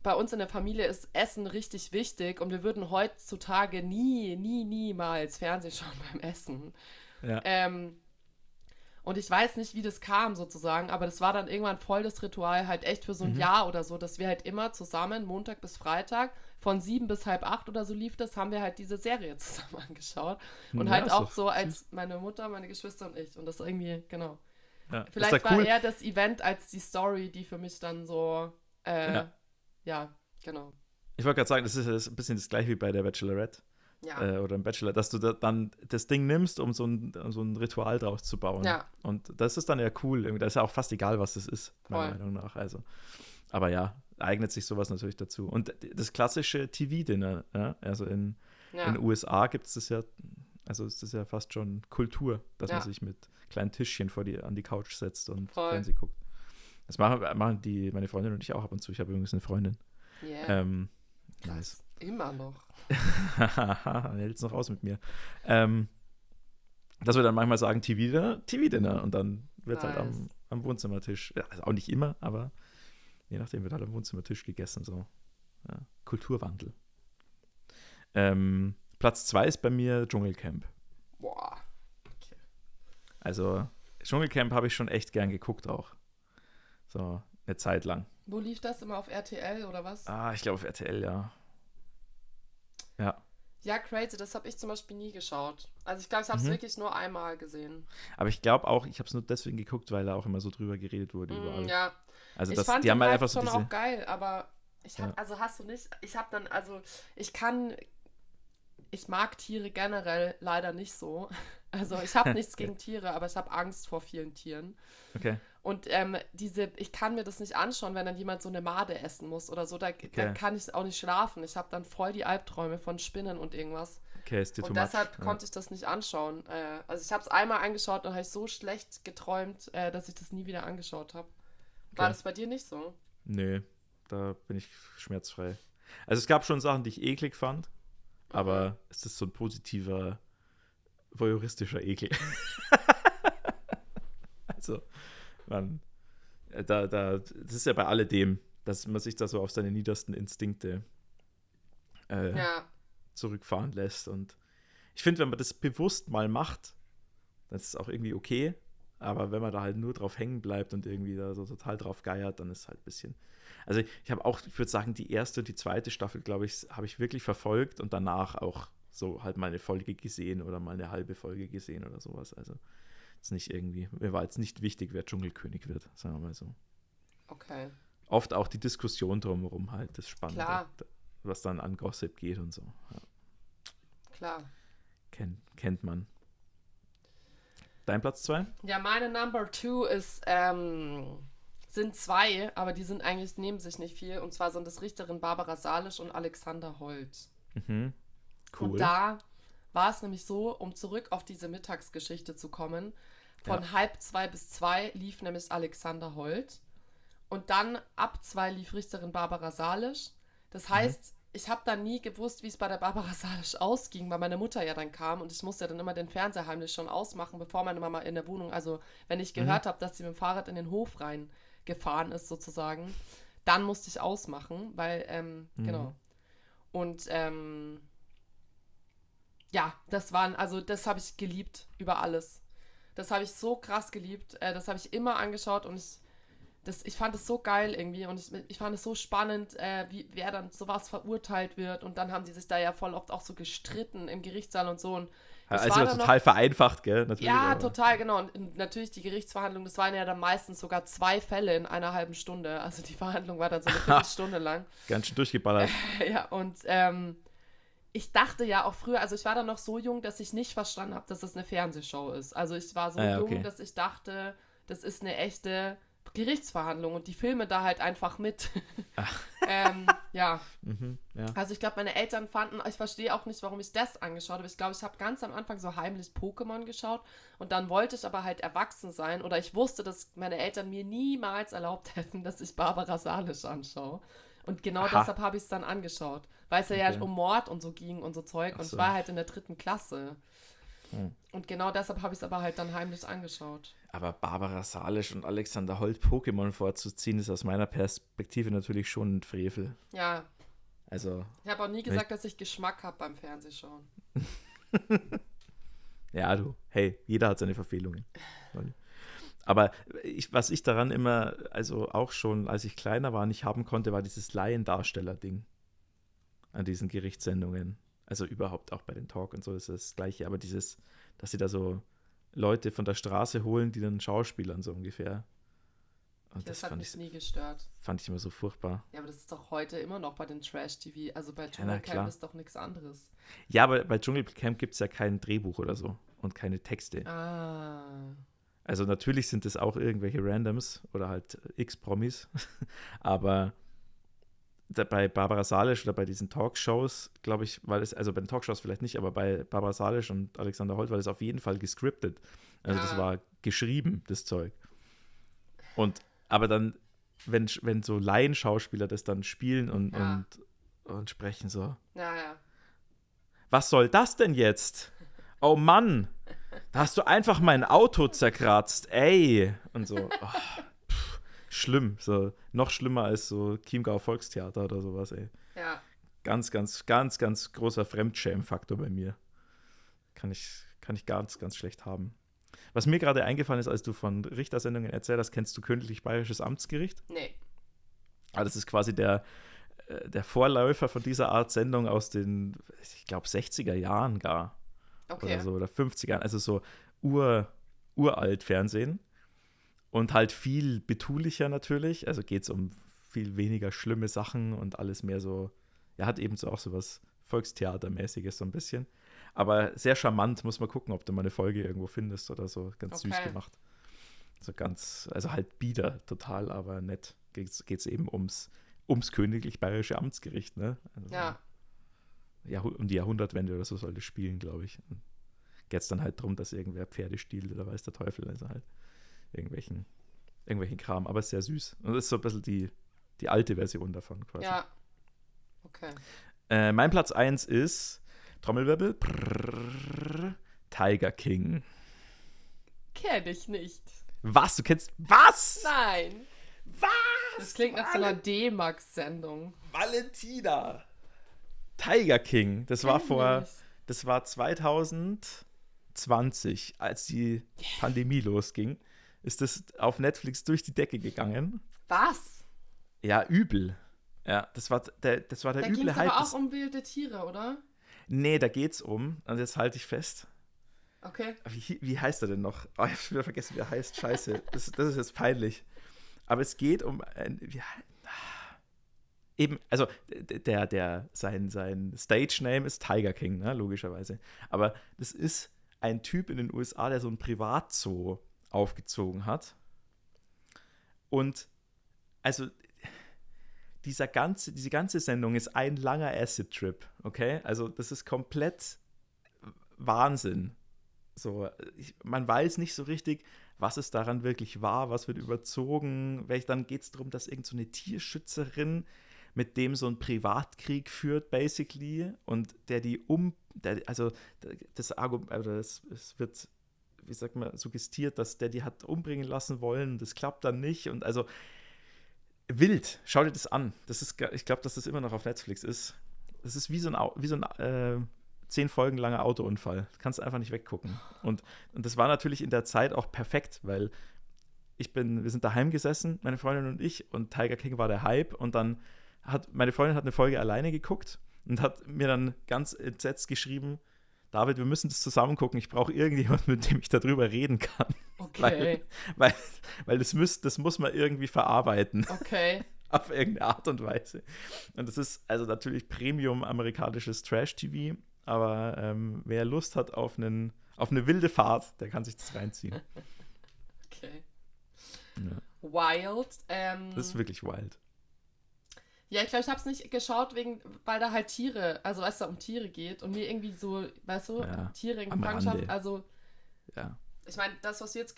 S1: bei uns in der Familie ist Essen richtig wichtig und wir würden heutzutage nie, nie, niemals Fernsehen schauen beim Essen.
S2: Ja.
S1: Ähm, und ich weiß nicht, wie das kam sozusagen, aber das war dann irgendwann voll das Ritual, halt echt für so ein
S2: Mhm.
S1: Jahr oder so, dass wir halt immer zusammen, Montag bis Freitag, von sieben bis halb acht oder so lief das, haben wir halt diese Serie zusammen angeschaut. Und
S2: Ja,
S1: halt
S2: ist
S1: auch
S2: doch
S1: so als meine Mutter, meine Geschwister und ich. Und das irgendwie, genau.
S2: Ja.
S1: Vielleicht war
S2: da cool.
S1: eher das Event als die Story, die für mich dann so, äh,
S2: Ja.
S1: ja, genau.
S2: Ich wollte gerade sagen, das ist ein bisschen das gleiche wie bei der Bachelorette
S1: Ja,
S2: äh, oder im Bachelor, dass du da dann das Ding nimmst, um so ein, so ein Ritual draus zu bauen.
S1: Ja.
S2: Und das ist dann ja cool. Das ist ja auch fast egal, was das ist, meiner
S1: Voll.
S2: Meinung nach. Also. Aber ja, eignet sich sowas natürlich dazu. Und das klassische TV-Dinner, ja? also in,
S1: ja.
S2: in den USA gibt es das ja, also ist das ja fast schon Kultur, dass man
S1: Ja.
S2: sich mit kleinen Tischchen vor die, an die Couch setzt und
S1: Voll.
S2: Fernsehen guckt. Das machen, machen die, meine Freundin und ich auch ab und zu. Ich habe übrigens eine Freundin.
S1: yeah.
S2: Ähm, nice.
S1: Immer noch.
S2: Haha, hält's noch aus mit mir. Ähm, dass wir dann manchmal sagen, TV-Dinner, TV-Dinner. Und dann wird halt am,
S1: Nice.
S2: am Wohnzimmertisch, ja, also auch nicht immer, aber je nachdem wird halt am Wohnzimmertisch gegessen. So. Ja, Kulturwandel. Ähm, Platz zwei ist bei mir Dschungelcamp.
S1: Boah.
S2: Also Dschungelcamp habe ich schon echt gern geguckt auch. So, eine Zeit lang.
S1: Wo lief das immer auf RTL oder was?
S2: Ah, ich glaube auf RTL, ja. Ja.
S1: Ja, crazy, das habe ich zum Beispiel nie geschaut. Also ich glaube, ich habe es
S2: Mhm.
S1: wirklich nur einmal gesehen.
S2: Aber ich glaube auch, ich habe es nur deswegen geguckt, weil da auch immer so drüber geredet wurde
S1: Mm,
S2: überall.
S1: ja,
S2: Also
S1: ich
S2: das,
S1: fand
S2: die haben halt einfach so
S1: schon
S2: diese.
S1: auch geil, aber ich habe,
S2: Ja.
S1: also hast du nicht, ich habe dann, also ich kann, ich mag Tiere generell leider nicht so. Also ich habe nichts gegen Tiere, aber ich habe Angst vor vielen Tieren.
S2: Okay.
S1: Und ähm, diese, ich kann mir das nicht anschauen, wenn dann jemand so eine Made essen muss oder so. Da,
S2: Okay.
S1: kann ich auch nicht schlafen. Ich habe dann voll die Albträume von Spinnen und irgendwas.
S2: Okay, ist dir
S1: Und
S2: much.
S1: deshalb
S2: ja.
S1: konnte ich das nicht anschauen. Äh, also ich habe es einmal angeschaut und habe ich so schlecht geträumt, äh, dass ich das nie wieder angeschaut habe. War
S2: Okay.
S1: das bei dir nicht so?
S2: Nee, da bin ich schmerzfrei. Also es gab schon Sachen, die ich eklig fand, aber es ist so ein positiver, voyeuristischer Ekel. also, man, äh, da, da, das ist ja bei alledem, dass man sich da so auf seine niedersten Instinkte äh,
S1: Ja.
S2: zurückfahren lässt. Und ich finde, wenn man das bewusst mal macht, dann ist es auch irgendwie okay. Aber wenn man da halt nur drauf hängen bleibt und irgendwie da so total drauf geiert, dann ist es halt ein bisschen. Also ich habe auch, ich würde sagen, die erste und die zweite Staffel, glaube ich, habe ich wirklich verfolgt und danach auch so halt mal eine Folge gesehen oder mal eine halbe Folge gesehen oder sowas. Also ist nicht irgendwie, mir war jetzt nicht wichtig, wer Dschungelkönig wird, sagen wir mal so.
S1: Okay.
S2: Oft auch die Diskussion drumherum halt, das Spannende,
S1: Klar.
S2: was dann an Gossip geht und so. Ja.
S1: Klar.
S2: Kennt, kennt man. Dein Platz zwei?
S1: Ja, meine Number Two ist, ähm, sind zwei, aber die sind eigentlich, nehmen sich nicht viel. Und zwar sind es Richterin Barbara Salisch und Alexander Holt.
S2: Mhm. Cool.
S1: Und da war es nämlich so, um zurück auf diese Mittagsgeschichte zu kommen, von
S2: Ja.
S1: halb zwei bis zwei lief nämlich Alexander Holt. Und dann ab zwei lief Richterin Barbara Salisch. Das heißt, ich habe dann nie gewusst, wie es bei der Barbara Salisch ausging, weil meine Mutter ja dann kam und ich musste ja dann immer den Fernseher heimlich schon ausmachen, bevor meine Mama in der Wohnung, also wenn ich gehört habe, dass sie mit dem Fahrrad in den Hof reingefahren ist sozusagen, dann musste ich ausmachen, weil, ähm,
S2: Mhm.
S1: genau. Und ähm, ja, das waren, also das habe ich geliebt über alles. Das habe ich so krass geliebt. Äh, das habe ich immer angeschaut und ich, das, ich fand es so geil irgendwie und ich, ich fand es so spannend, äh, wie wer dann sowas verurteilt wird. Und dann haben die sich da ja voll oft auch so gestritten im Gerichtssaal und so. Und ich
S2: also total vereinfacht, gell? Natürlich,
S1: ja,
S2: aber-
S1: total, genau. Und natürlich die Gerichtsverhandlung, das waren ja dann meistens sogar zwei Fälle in einer halben Stunde. Also die Verhandlung war dann so eine Viertelstunde lang.
S2: Ganz schön durchgeballert.
S1: Ja, und ähm, ich dachte ja auch früher, also ich war dann noch so jung, dass ich nicht verstanden habe, dass das eine Fernsehshow ist. Also ich war so
S2: Ah ja,
S1: jung,
S2: okay.
S1: dass ich dachte, das ist eine echte Gerichtsverhandlung und die filme da halt einfach mit. ähm, ja,
S2: Mhm, ja.
S1: also ich glaube, meine Eltern fanden, ich verstehe auch nicht, warum ich das angeschaut habe. Ich glaube, ich habe ganz am Anfang so heimlich Pokémon geschaut und dann wollte ich aber halt erwachsen sein oder ich wusste, dass meine Eltern mir niemals erlaubt hätten, dass ich Barbara Salisch anschaue. Und genau
S2: Aha.
S1: deshalb habe ich es dann angeschaut, weil es ja,
S2: Okay.
S1: ja um Mord und so ging und so Zeug
S2: Ach
S1: und ich
S2: so.
S1: war halt in der dritten Klasse.
S2: Hm.
S1: Und genau deshalb habe ich es aber halt dann heimlich angeschaut.
S2: Aber Barbara Salisch und Alexander Holt Pokémon vorzuziehen, ist aus meiner Perspektive natürlich schon ein Frevel.
S1: Ja,
S2: Also,
S1: ich habe auch nie gesagt, dass ich Geschmack habe beim Fernsehschauen.
S2: ja, du, hey, jeder hat seine Verfehlungen. Aber ich, was ich daran immer, also auch schon, als ich kleiner war, nicht haben konnte, war dieses Laiendarsteller-Ding an diesen Gerichtssendungen. Also überhaupt auch bei den Talk und so ist das Gleiche. Aber dieses, dass sie da so Leute von der Straße holen, die dann Schauspielern so ungefähr. Und
S1: Das,
S2: das,
S1: hat
S2: fand,
S1: mich
S2: ich,
S1: nie gestört.
S2: fand ich immer so furchtbar.
S1: Ja, aber das ist doch heute immer noch bei den Trash-TV. Also bei Dschungelcamp
S2: klar.
S1: ist doch nichts anderes.
S2: Ja, aber bei Dschungelcamp gibt es ja kein Drehbuch oder so und keine Texte.
S1: Ah.
S2: Also natürlich sind es auch irgendwelche Randoms oder halt X-Promis, aber bei Barbara Salisch oder bei diesen Talkshows, glaube ich, weil es, also bei den Talkshows vielleicht nicht, aber bei Barbara Salisch und Alexander Holt war das auf jeden Fall gescriptet. Also das
S1: Ah.
S2: war geschrieben, das Zeug. Und aber dann, wenn, wenn so Laienschauspieler das dann spielen und,
S1: Ja.
S2: und, und sprechen so,
S1: Ja, ja.
S2: was soll das denn jetzt? Oh Mann, da hast du einfach mein Auto zerkratzt, ey. Und so, oh, schlimm, so noch schlimmer als so Chiemgau Volkstheater oder sowas, ey.
S1: Ja.
S2: Ganz, ganz, ganz, ganz großer Fremdschämen-Faktor bei mir. Kann ich, kann ich ganz, ganz schlecht haben. Was mir gerade eingefallen ist, als du von Richtersendungen erzählt hast, kennst du königlich bayerisches Amtsgericht?
S1: Nee.
S2: Ah, das ist quasi der, äh, der Vorläufer von dieser Art Sendung aus den, ich glaube, 60er Jahren gar.
S1: Okay.
S2: Oder so, oder 50er Jahren. Also so ur, uralt Fernsehen. Und halt viel betulicher natürlich. Also geht es um viel weniger schlimme Sachen und alles mehr so, ja, hat eben so auch so was Volkstheatermäßiges so ein bisschen. Aber sehr charmant, muss man gucken, ob du mal eine Folge irgendwo findest oder so. Ganz süß
S1: Okay.
S2: gemacht. So ganz, also halt bieder total, aber nett. Geht es eben ums, ums königlich-bayerische Amtsgericht, ne? Also
S1: Ja.
S2: Jahrhu- um die Jahrhundertwende oder so soll das spielen, glaube ich. Geht es dann halt darum, dass irgendwer Pferde stiehlt oder weiß der Teufel, also halt irgendwelchen, irgendwelchen Kram, aber ist sehr süß. Und das ist so ein bisschen die, die alte Version davon quasi.
S1: Ja. Okay.
S2: Äh, mein Platz 1 ist Trommelwirbel. Prrrr, Tiger King.
S1: Kenn ich nicht.
S2: Was? Du kennst. Was?
S1: Nein.
S2: Was?
S1: Das klingt nach so einer D-Max-Sendung.
S2: Valentina. Tiger King. Das war vor. Das war 2020, als die Pandemie losging. Ist das auf Netflix durch die Decke gegangen?
S1: Was?
S2: Ja, übel. Ja, das war der, das war der
S1: Da ging
S2: üble
S1: es
S2: Hype.
S1: aber
S2: des-
S1: auch um wilde Tiere, oder?
S2: nee, da geht's um, und jetzt halte ich fest.
S1: Okay.
S2: Wie, wie heißt er denn noch? Oh, ich habe wieder vergessen, wie er heißt. Scheiße. Das, das ist jetzt peinlich. Aber es geht um ein. Wie, eben, also der, der, sein, sein Stage-Name ist Tiger King, ne, logischerweise. Aber das ist ein Typ in den USA, der so ein Privatzoo aufgezogen hat. Und also dieser ganze, diese ganze Sendung ist ein langer Acid-Trip, okay? Also das ist komplett Wahnsinn. So, ich, man weiß nicht so richtig, was es daran wirklich war, was wird überzogen. Welch, dann geht es darum, dass irgend so Tierschützerin mit dem so einen Privatkrieg führt, basically, und der die um, der, also das Argument, oder das, es wird, wie sagt man, suggestiert, dass der die hat umbringen lassen wollen, das klappt dann nicht und also wild, schau dir das an. Das ist, ich glaube, dass das immer noch auf Netflix ist. Das ist wie so ein, wie so ein äh, zehn Folgen langer Autounfall. Das kannst einfach nicht weggucken. Und, und das war natürlich in der Zeit auch perfekt, weil ich bin, wir sind daheim gesessen, meine Freundin und ich, und Tiger King war der Hype. Und dann hat meine Freundin hat eine Folge alleine geguckt und hat mir dann ganz entsetzt geschrieben, David, wir müssen das zusammen gucken. Ich brauche irgendjemand, mit dem ich darüber reden kann.
S1: Okay.
S2: Weil, weil, weil das, müsst, das muss man irgendwie verarbeiten
S1: Okay.
S2: auf irgendeine Art und Weise. Und das ist also natürlich Premium amerikanisches Trash-TV, aber ähm, wer Lust hat auf, einen, auf eine wilde Fahrt, der kann sich das reinziehen.
S1: Okay.
S2: Ja,
S1: Wild. Ähm,
S2: das ist wirklich wild.
S1: Ja, ich glaube, ich habe es nicht geschaut, wegen, weil da halt Tiere, also weil es da um Tiere geht und mir irgendwie so, weißt du,
S2: Ja,
S1: Tiere in Gefangenschaft, also
S2: Ja.
S1: ich meine, das, was wir jetzt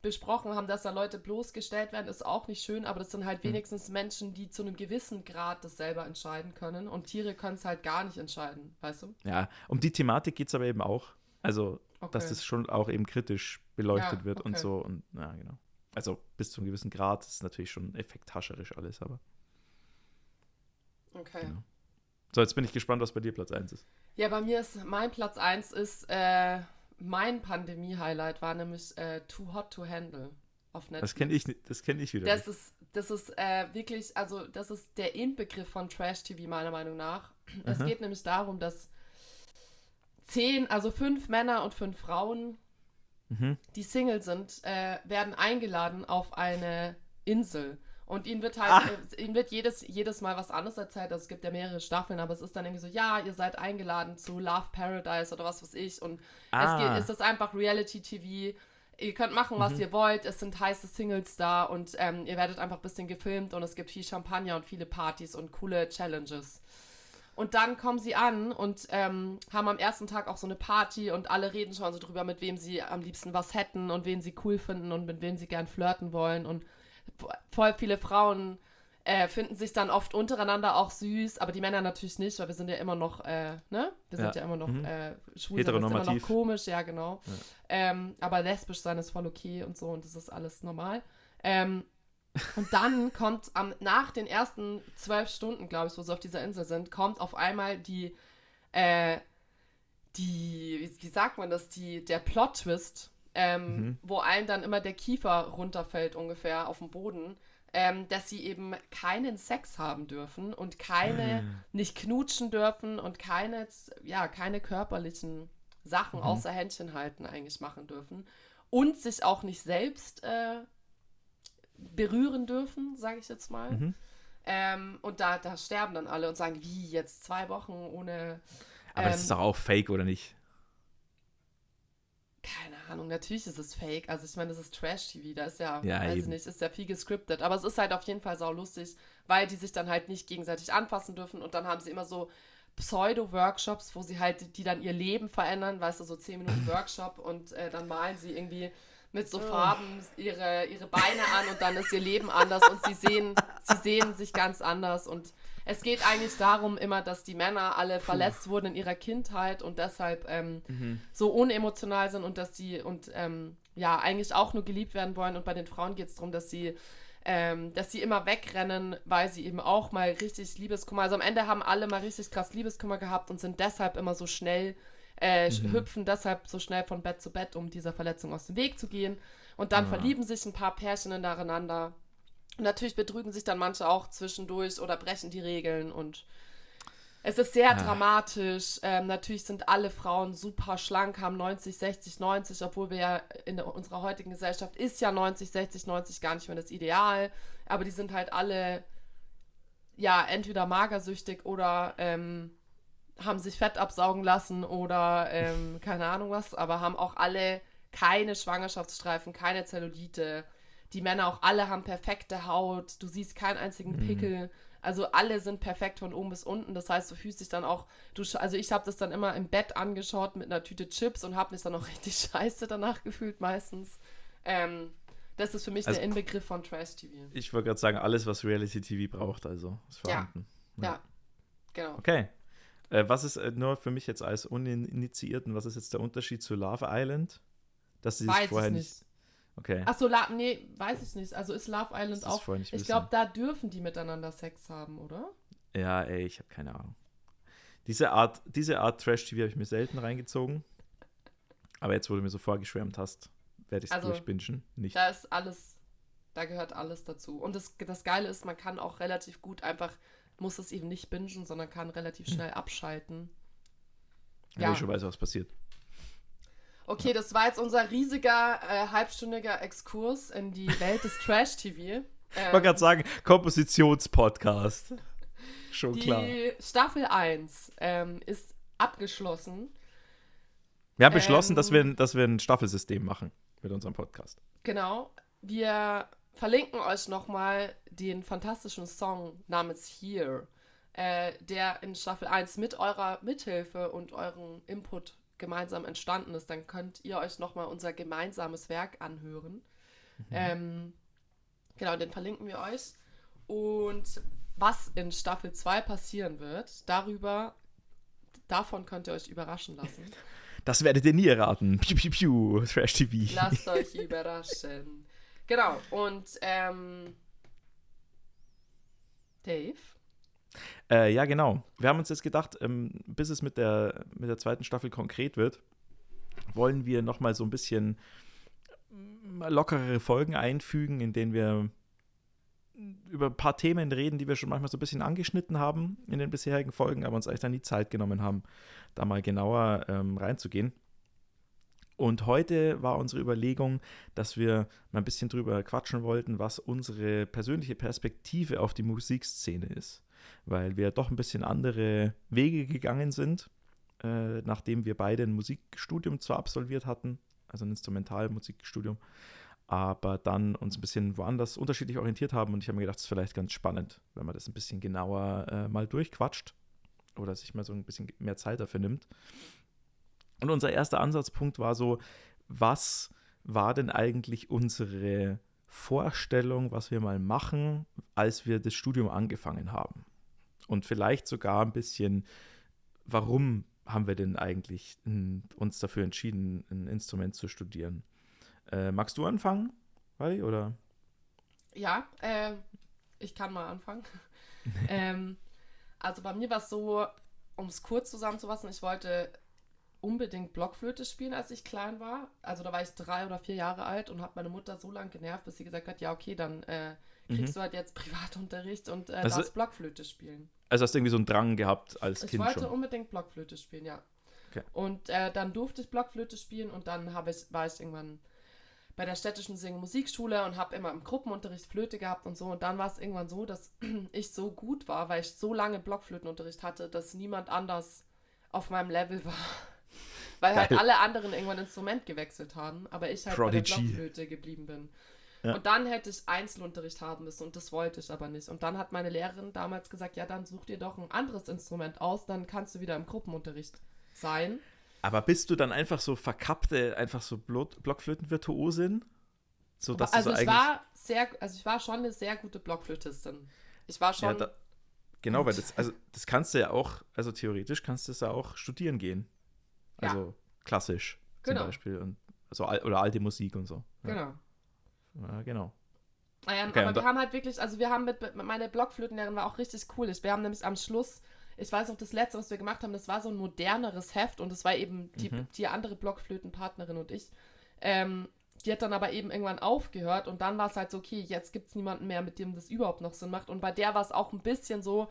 S1: besprochen haben, dass da Leute bloßgestellt werden, ist auch nicht schön, aber das sind
S2: Hm.
S1: halt wenigstens Menschen, die zu einem gewissen Grad das selber entscheiden können und Tiere können es halt gar nicht entscheiden, weißt du?
S2: ja, um die Thematik geht es aber eben auch. Also,
S1: Okay.
S2: dass das schon auch eben kritisch beleuchtet
S1: Ja,
S2: wird und
S1: okay.
S2: so. Und ja, genau. Also bis zu einem gewissen Grad ist natürlich schon effekthascherisch alles, aber.
S1: Okay.
S2: Genau. So, jetzt bin ich gespannt, was bei dir Platz 1 ist.
S1: Ja, bei mir ist mein Platz 1 ist äh, mein Pandemie-Highlight war nämlich äh, Too Hot to Handle auf Netflix.
S2: Das kenne ich, das kenn ich wieder.
S1: Das
S2: nicht.
S1: ist, das ist äh, wirklich, also das ist der Inbegriff von Trash-TV meiner Meinung nach. Es
S2: Aha.
S1: geht nämlich darum, dass zehn, also fünf Männer und fünf Frauen,
S2: Mhm.
S1: die Single sind, äh, werden eingeladen auf eine Insel. Und ihnen wird halt, äh, ihnen wird jedes, jedes Mal was anderes erzählt. Also es gibt ja mehrere Staffeln, aber es ist dann irgendwie so, ja, ihr seid eingeladen zu Love Paradise oder was weiß ich. Und
S2: Ah.
S1: es, geht, es ist einfach Reality-TV. Ihr könnt machen, was ihr wollt. Es sind heiße Singles da und ähm, ihr werdet einfach ein bisschen gefilmt und es gibt viel Champagner und viele Partys und coole Challenges. Und dann kommen sie an und ähm, haben am ersten Tag auch so eine Party und alle reden schon so drüber, mit wem sie am liebsten was hätten und wen sie cool finden und mit wem sie gern flirten wollen. Und voll viele Frauen äh, finden sich dann oft untereinander auch süß, aber die Männer natürlich nicht, weil wir sind ja immer noch, äh, ne? Wir sind
S2: Ja.
S1: ja, immer noch
S2: Mhm.
S1: äh, schwul, sind, immer noch komisch, ja, genau.
S2: Ja.
S1: Ähm, aber lesbisch sein ist voll okay und so und das ist alles normal. Ähm, und dann kommt am, nach den ersten zwölf Stunden, glaube ich, wo sie auf dieser Insel sind, kommt auf einmal die, äh, die, wie, wie sagt man das, die, der Plot-Twist, ähm,
S2: Mhm.
S1: wo allen dann immer der Kiefer runterfällt ungefähr auf den Boden, ähm, dass sie eben keinen Sex haben dürfen und keine,
S2: Ah.
S1: nicht knutschen dürfen und keine, ja, keine körperlichen Sachen
S2: Mhm.
S1: außer Händchen halten eigentlich machen dürfen und sich auch nicht selbst äh, berühren dürfen, sage ich jetzt mal.
S2: Mhm.
S1: Ähm, und da, da sterben dann alle und sagen, wie jetzt zwei Wochen ohne.
S2: Aber das
S1: ähm,
S2: ist doch auch fake, oder nicht?
S1: Keine Ahnung, natürlich ist es fake. Also ich meine, das ist Trash-TV, da ist ja,
S2: Ja,
S1: weiß ich nicht, ist ja viel gescriptet. Aber es ist halt auf jeden Fall sau lustig, weil die sich dann halt nicht gegenseitig anfassen dürfen und dann haben sie immer so Pseudo-Workshops, wo sie halt, die dann ihr Leben verändern, weißt du, so 10 Minuten Workshop und äh, dann malen sie irgendwie mit so Farben ihre, ihre Beine an und dann ist ihr Leben anders und sie sehen, sie sehen sich ganz anders und es geht eigentlich darum immer, dass die Männer alle verletzt wurden in ihrer Kindheit und deshalb ähm, so unemotional sind und dass sie und ähm, ja eigentlich auch nur geliebt werden wollen und bei den Frauen geht es darum, dass sie ähm, dass sie immer wegrennen, weil sie eben auch mal richtig Liebeskummer, also am Ende haben alle mal richtig krass Liebeskummer gehabt und sind deshalb immer so schnell, äh, hüpfen deshalb so schnell von Bett zu Bett, um dieser Verletzung aus dem Weg zu gehen. Und dann
S2: Ah.
S1: verlieben sich ein paar Pärchen ineinander. Und natürlich betrügen sich dann manche auch zwischendurch oder brechen die Regeln und es ist sehr
S2: Ah.
S1: dramatisch. Ähm, natürlich sind alle Frauen super schlank, haben 90, 60, 90, obwohl wir ja in unserer heutigen Gesellschaft ist ja 90, 60, 90 gar nicht mehr das Ideal. Aber die sind halt alle, ja, entweder magersüchtig oder ähm, haben sich Fett absaugen lassen oder ähm, keine Ahnung was, aber haben auch alle keine Schwangerschaftsstreifen, keine Zellulite. Die Männer auch alle haben perfekte Haut. Du siehst keinen einzigen Pickel. Also alle sind perfekt von oben bis unten. Das heißt, du fühlst dich dann auch, du, also ich habe das dann immer im Bett angeschaut mit einer Tüte Chips und habe mich dann auch richtig scheiße danach gefühlt meistens. Ähm, das ist für mich
S2: Also-
S1: der Inbegriff von Trash-TV.
S2: Ich wollte gerade sagen, alles, was Reality TV braucht, also ist
S1: Ja.
S2: vorhanden.
S1: Ja, genau.
S2: Okay. Äh, was ist äh, nur für mich jetzt als Uninitiierten, was ist jetzt der Unterschied zu Love Island? Dass sie sich
S1: Weiß
S2: vorher
S1: ich
S2: nicht. Okay.
S1: Achso, nee, weiß ich nicht. Also ist Love Island auch. Ich
S2: wissen.
S1: glaube, da dürfen die miteinander Sex haben, oder?
S2: Ja, ey, ich habe keine Ahnung. Diese Art, diese Art Trash-TV habe ich mir selten reingezogen. Aber jetzt, wo du mir so vorgeschwärmt hast, werde ich es
S1: Also,
S2: durchbingen. Nicht.
S1: Da ist alles, da gehört alles dazu. Und das, das Geile ist, man kann auch relativ gut einfach, muss es eben nicht bingen, sondern kann relativ schnell abschalten.
S2: Wenn
S1: ja.
S2: ich schon weiß, was passiert.
S1: Okay, das war jetzt unser riesiger, äh, halbstündiger Exkurs in die Welt des Trash-TV.
S2: Ich wollte
S1: Ähm,
S2: gerade sagen, Kompositionspodcast. Schon
S1: die
S2: klar.
S1: Staffel 1 ähm, ist abgeschlossen.
S2: Wir haben beschlossen,
S1: ähm,
S2: dass, wir, ein- dass wir ein Staffelsystem machen mit unserem Podcast.
S1: Genau. Wir verlinken euch nochmal den fantastischen Song namens Here, äh, der in Staffel 1 mit eurer Mithilfe und eurem Input gemeinsam entstanden ist. Dann könnt ihr euch nochmal unser gemeinsames Werk anhören. Ähm, genau, den verlinken wir euch. Und was in Staffel 2 passieren wird, darüber, davon könnt ihr euch überraschen lassen.
S2: Das werdet ihr nie erraten. Piu, piu, piu. Trash TV.
S1: Lasst euch überraschen. Genau, und ähm, Dave?
S2: Äh, ja, genau. Wir haben uns jetzt gedacht, ähm, bis es mit der, mit der zweiten Staffel konkret wird, wollen wir nochmal so ein bisschen mm, lockerere Folgen einfügen, in denen wir über ein paar Themen reden, die wir schon manchmal so ein bisschen angeschnitten haben in den bisherigen Folgen, aber uns eigentlich dann nie Zeit genommen haben, da mal genauer ähm, reinzugehen. Und heute war unsere Überlegung, dass wir mal ein bisschen drüber quatschen wollten, was unsere persönliche Perspektive auf die Musikszene ist. Weil wir doch ein bisschen andere Wege gegangen sind, äh, nachdem wir beide ein Musikstudium zwar absolviert hatten, also ein Instrumentalmusikstudium, aber dann uns ein bisschen woanders unterschiedlich orientiert haben. Und ich habe mir gedacht, es ist vielleicht ganz spannend, wenn man das ein bisschen genauer äh, mal durchquatscht oder sich mal so ein bisschen mehr Zeit dafür nimmt. Und unser erster Ansatzpunkt war so, was war denn eigentlich unsere Vorstellung, was wir mal machen, als wir das Studium angefangen haben? Und vielleicht sogar ein bisschen, warum haben wir denn eigentlich uns dafür entschieden, ein Instrument zu studieren? Äh, magst du anfangen, Wally, oder?
S1: Ja, äh, ich kann mal anfangen. ähm, also bei mir war es so, um es kurz zusammenzufassen, ich wollte unbedingt Blockflöte spielen, als ich klein war. Also da war ich drei oder vier Jahre alt und habe meine Mutter so lange genervt, bis sie gesagt hat, ja okay, dann äh, kriegst du halt jetzt Privatunterricht und äh,
S2: Also-
S1: darfst Blockflöte spielen.
S2: Also hast du irgendwie so einen Drang gehabt als
S1: Ich
S2: Kind
S1: wollte
S2: schon.
S1: unbedingt Blockflöte spielen, ja.
S2: Okay.
S1: Und äh, dann durfte ich Blockflöte spielen und dann ich, war ich irgendwann bei der städtischen Sing- und Musikschule und habe immer im Gruppenunterricht Flöte gehabt und so. Und dann war es irgendwann so, dass ich so gut war, weil ich so lange Blockflötenunterricht hatte, dass niemand anders auf meinem Level war. Weil halt
S2: Geil.
S1: alle anderen irgendwann Instrument gewechselt haben, aber ich halt bei der
S2: Prodigy.
S1: Blockflöte geblieben bin.
S2: Ja.
S1: Und dann hätte ich Einzelunterricht haben müssen und das wollte ich aber nicht. Und dann hat meine Lehrerin damals gesagt, ja, dann such dir doch ein anderes Instrument aus, dann kannst du wieder im Gruppenunterricht sein.
S2: Aber bist du dann einfach so verkappte, einfach so Blo- Blockflötenvirtuosin? So, dass
S1: also
S2: du so
S1: ich war sehr, also ich war schon eine sehr gute Blockflötistin. Ich war
S2: ja,
S1: schon,
S2: da, genau, weil
S1: gut.
S2: das, also das kannst du ja auch, also theoretisch kannst du es ja auch studieren gehen.
S1: Ja.
S2: Also klassisch zum
S1: Genau.
S2: Beispiel. Und, also, al- oder alte Musik und so. Ja,
S1: genau.
S2: Ja genau.
S1: Naja,
S2: Okay,
S1: aber wir haben halt wirklich, also wir haben mit, mit meine Blockflötenlehrerin war auch richtig cool. Ich, wir haben nämlich am Schluss, ich weiß noch, das letzte, was wir gemacht haben, das war so ein moderneres Heft und das war eben die,
S2: Mhm.
S1: die andere Blockflötenpartnerin und ich. Ähm, die hat dann aber eben irgendwann aufgehört und dann war es halt so, okay, jetzt gibt es niemanden mehr, mit dem das überhaupt noch Sinn macht. Und bei der war es auch ein bisschen so,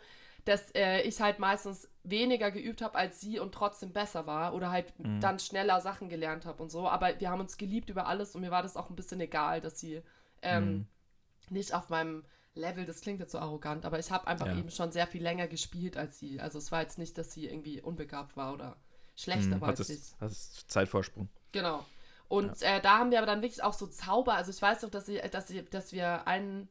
S1: dass äh, ich halt meistens weniger geübt habe als sie und trotzdem besser war oder halt
S2: Mhm.
S1: dann schneller Sachen gelernt habe und so. Aber wir haben uns geliebt über alles und mir war das auch ein bisschen egal, dass sie ähm,
S2: Mhm.
S1: nicht auf meinem Level, das klingt jetzt so arrogant, aber ich habe einfach
S2: Ja.
S1: eben schon sehr viel länger gespielt als sie. Also es war jetzt nicht, dass sie irgendwie unbegabt war oder schlechter
S2: Hm,
S1: war als ich.
S2: hattest, Zeitvorsprung.
S1: Genau. Und äh, da haben wir aber dann wirklich auch so Zauber. Also ich weiß noch, dass, sie, dass, sie, dass wir einen,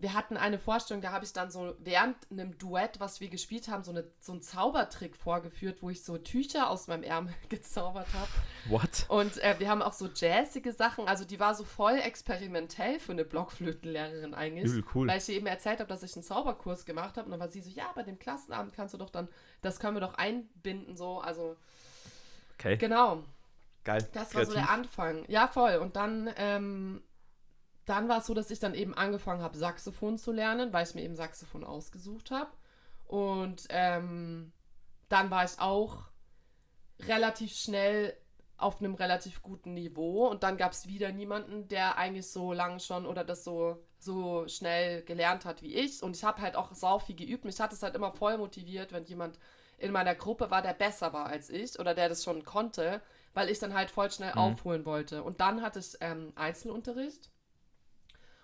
S1: wir hatten eine Vorstellung, da habe ich dann so während einem Duett, was wir gespielt haben, so, eine, so einen Zaubertrick vorgeführt, wo ich so Tücher aus meinem Ärmel gezaubert habe.
S2: What?
S1: Und äh, wir haben auch so jazzige Sachen. Also die war so voll experimentell für eine Blockflötenlehrerin eigentlich.
S2: Übel cool.
S1: Weil ich ihr eben erzählt habe, dass ich einen Zauberkurs gemacht habe. Und dann war sie so, ja, bei dem Klassenabend kannst du doch dann, das können wir doch einbinden, so. Also,
S2: Okay,
S1: genau.
S2: geil.
S1: Das war so der
S2: Kreativ.
S1: Anfang. Ja, voll. Und dann, ähm, dann war es so, dass ich dann eben angefangen habe, Saxophon zu lernen, weil ich mir eben Saxophon ausgesucht habe. Und ähm, dann war ich auch relativ schnell auf einem relativ guten Niveau. Und dann gab es wieder niemanden, der eigentlich so lange schon oder das so, so schnell gelernt hat wie ich. Und ich habe halt auch sau viel geübt. Mich hat es halt immer voll motiviert, wenn jemand in meiner Gruppe war, der besser war als ich oder der das schon konnte, weil ich dann halt voll schnell
S2: Mhm.
S1: aufholen wollte. Und dann hatte ich ähm, Einzelunterricht.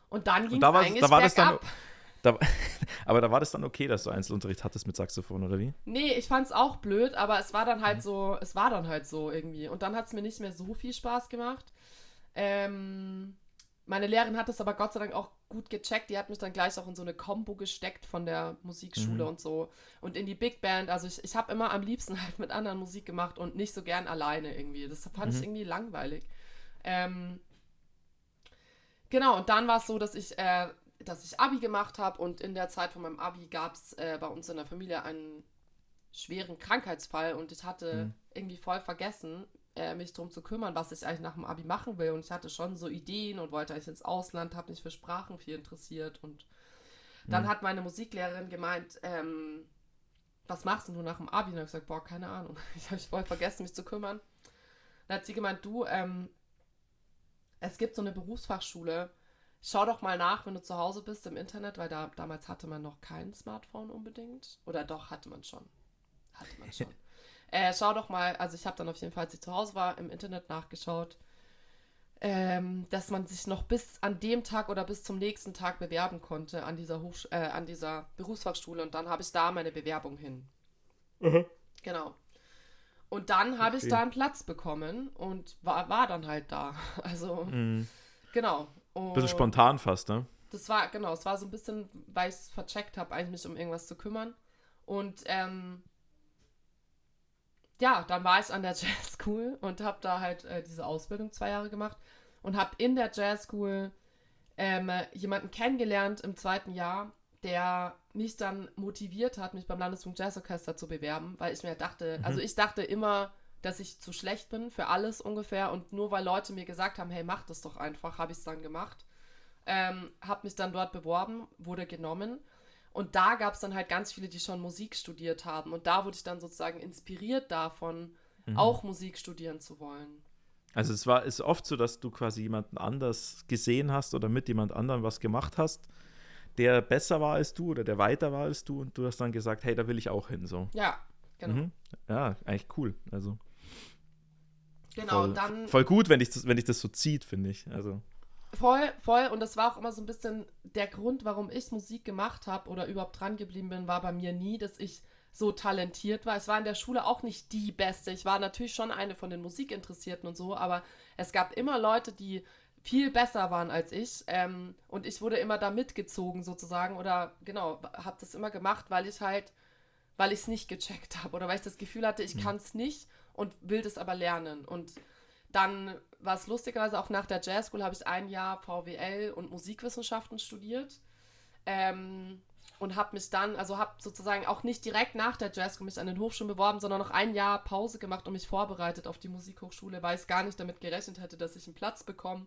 S1: Und dann ging
S2: da
S1: es
S2: war,
S1: eigentlich
S2: da war das dann.
S1: bergab.
S2: Da, aber da war das dann okay, dass du Einzelunterricht hattest mit Saxophon, oder wie?
S1: Nee, ich fand's auch blöd, aber es war dann halt so, es war dann halt so irgendwie. Und dann hat's mir nicht mehr so viel Spaß gemacht. Ähm, meine Lehrerin hat es aber Gott sei Dank auch gut gecheckt. Die hat mich dann gleich auch in so eine Combo gesteckt von der Musikschule
S2: Mhm.
S1: und so. Und in die Big Band. Also ich, ich habe immer am liebsten halt mit anderen Musik gemacht und nicht so gern alleine irgendwie. Das fand ich
S2: Mhm.
S1: irgendwie langweilig. Ähm, genau, und dann war es so, dass ich, äh, dass ich Abi gemacht habe und in der Zeit von meinem Abi gab es äh, bei uns in der Familie einen schweren Krankheitsfall und ich hatte
S2: Mhm.
S1: irgendwie voll vergessen, äh, mich darum zu kümmern, was ich eigentlich nach dem Abi machen will. Und ich hatte schon so Ideen und wollte eigentlich ins Ausland, habe mich für Sprachen viel interessiert. Und dann
S2: Mhm.
S1: hat meine Musiklehrerin gemeint, ähm, was machst du nach dem Abi? Und ich habe gesagt, boah, keine Ahnung. Ich habe voll vergessen, mich zu kümmern. Dann hat sie gemeint, du, ähm, es gibt so eine Berufsfachschule. Schau doch mal nach, wenn du zu Hause bist im Internet, weil da damals hatte man noch kein Smartphone unbedingt. Oder doch, hatte man schon. Hatte man schon. äh, schau doch mal, also ich habe dann auf jeden Fall, als ich zu Hause war, im Internet nachgeschaut, ähm, dass man sich noch bis an dem Tag oder bis zum nächsten Tag bewerben konnte an dieser, Hochsch äh, an dieser Berufsfachschule. Und dann habe ich da meine Bewerbung hin. Genau. Und dann habe ich
S2: Okay.
S1: da einen Platz bekommen und war, war dann halt da. Also,
S2: Mhm.
S1: genau. Und
S2: Bisschen spontan fast, ne?
S1: Das war, genau, es war so ein bisschen, weil ich es vercheckt habe, eigentlich mich um irgendwas zu kümmern. Und ähm, ja, dann war ich an der Jazz School und habe da halt äh, diese Ausbildung zwei Jahre gemacht und habe in der Jazz School ähm, jemanden kennengelernt im zweiten Jahr, der mich dann motiviert hat, mich beim Landesfunk Jazzorchester zu bewerben, weil ich mir dachte,
S2: Mhm.
S1: also ich dachte immer, dass ich zu schlecht bin für alles ungefähr und nur weil Leute mir gesagt haben, hey, mach das doch einfach, habe ich es dann gemacht. Ähm, habe mich dann dort beworben, wurde genommen und da gab es dann halt ganz viele, die schon Musik studiert haben und da wurde ich dann sozusagen inspiriert davon,
S2: Mhm.
S1: auch Musik studieren zu wollen.
S2: Also es war ist oft so, dass du quasi jemanden anders gesehen hast oder mit jemand anderem was gemacht hast der besser war als du oder der weiter war als du und du hast dann gesagt, hey, da will ich auch hin. So.
S1: Ja, genau.
S2: Mhm. Ja, eigentlich cool. Also
S1: Genau,
S2: voll,
S1: dann
S2: voll gut, wenn dich das, wenn dich das so zieht, finde ich. Also
S1: voll, voll. Und das war auch immer so ein bisschen der Grund, warum ich Musik gemacht habe oder überhaupt dran geblieben bin, war bei mir nie, dass ich so talentiert war. Es war in der Schule auch nicht die Beste. Ich war natürlich schon eine von den Musikinteressierten und so, aber es gab immer Leute, die viel besser waren als ich. Ähm, und ich wurde immer da mitgezogen sozusagen oder genau, habe das immer gemacht, weil ich halt, weil ich es nicht gecheckt habe oder weil ich das Gefühl hatte, ich
S2: Mhm.
S1: kann es nicht und will das aber lernen. Und dann war es lustigerweise auch nach der Jazz School habe ich ein Jahr VWL und Musikwissenschaften studiert. Ähm, und habe mich dann, also habe sozusagen auch nicht direkt nach der Jazz School mich an den Hochschulen beworben, sondern noch ein Jahr Pause gemacht und mich vorbereitet auf die Musikhochschule, weil ich gar nicht damit gerechnet hätte, dass ich einen Platz bekomme.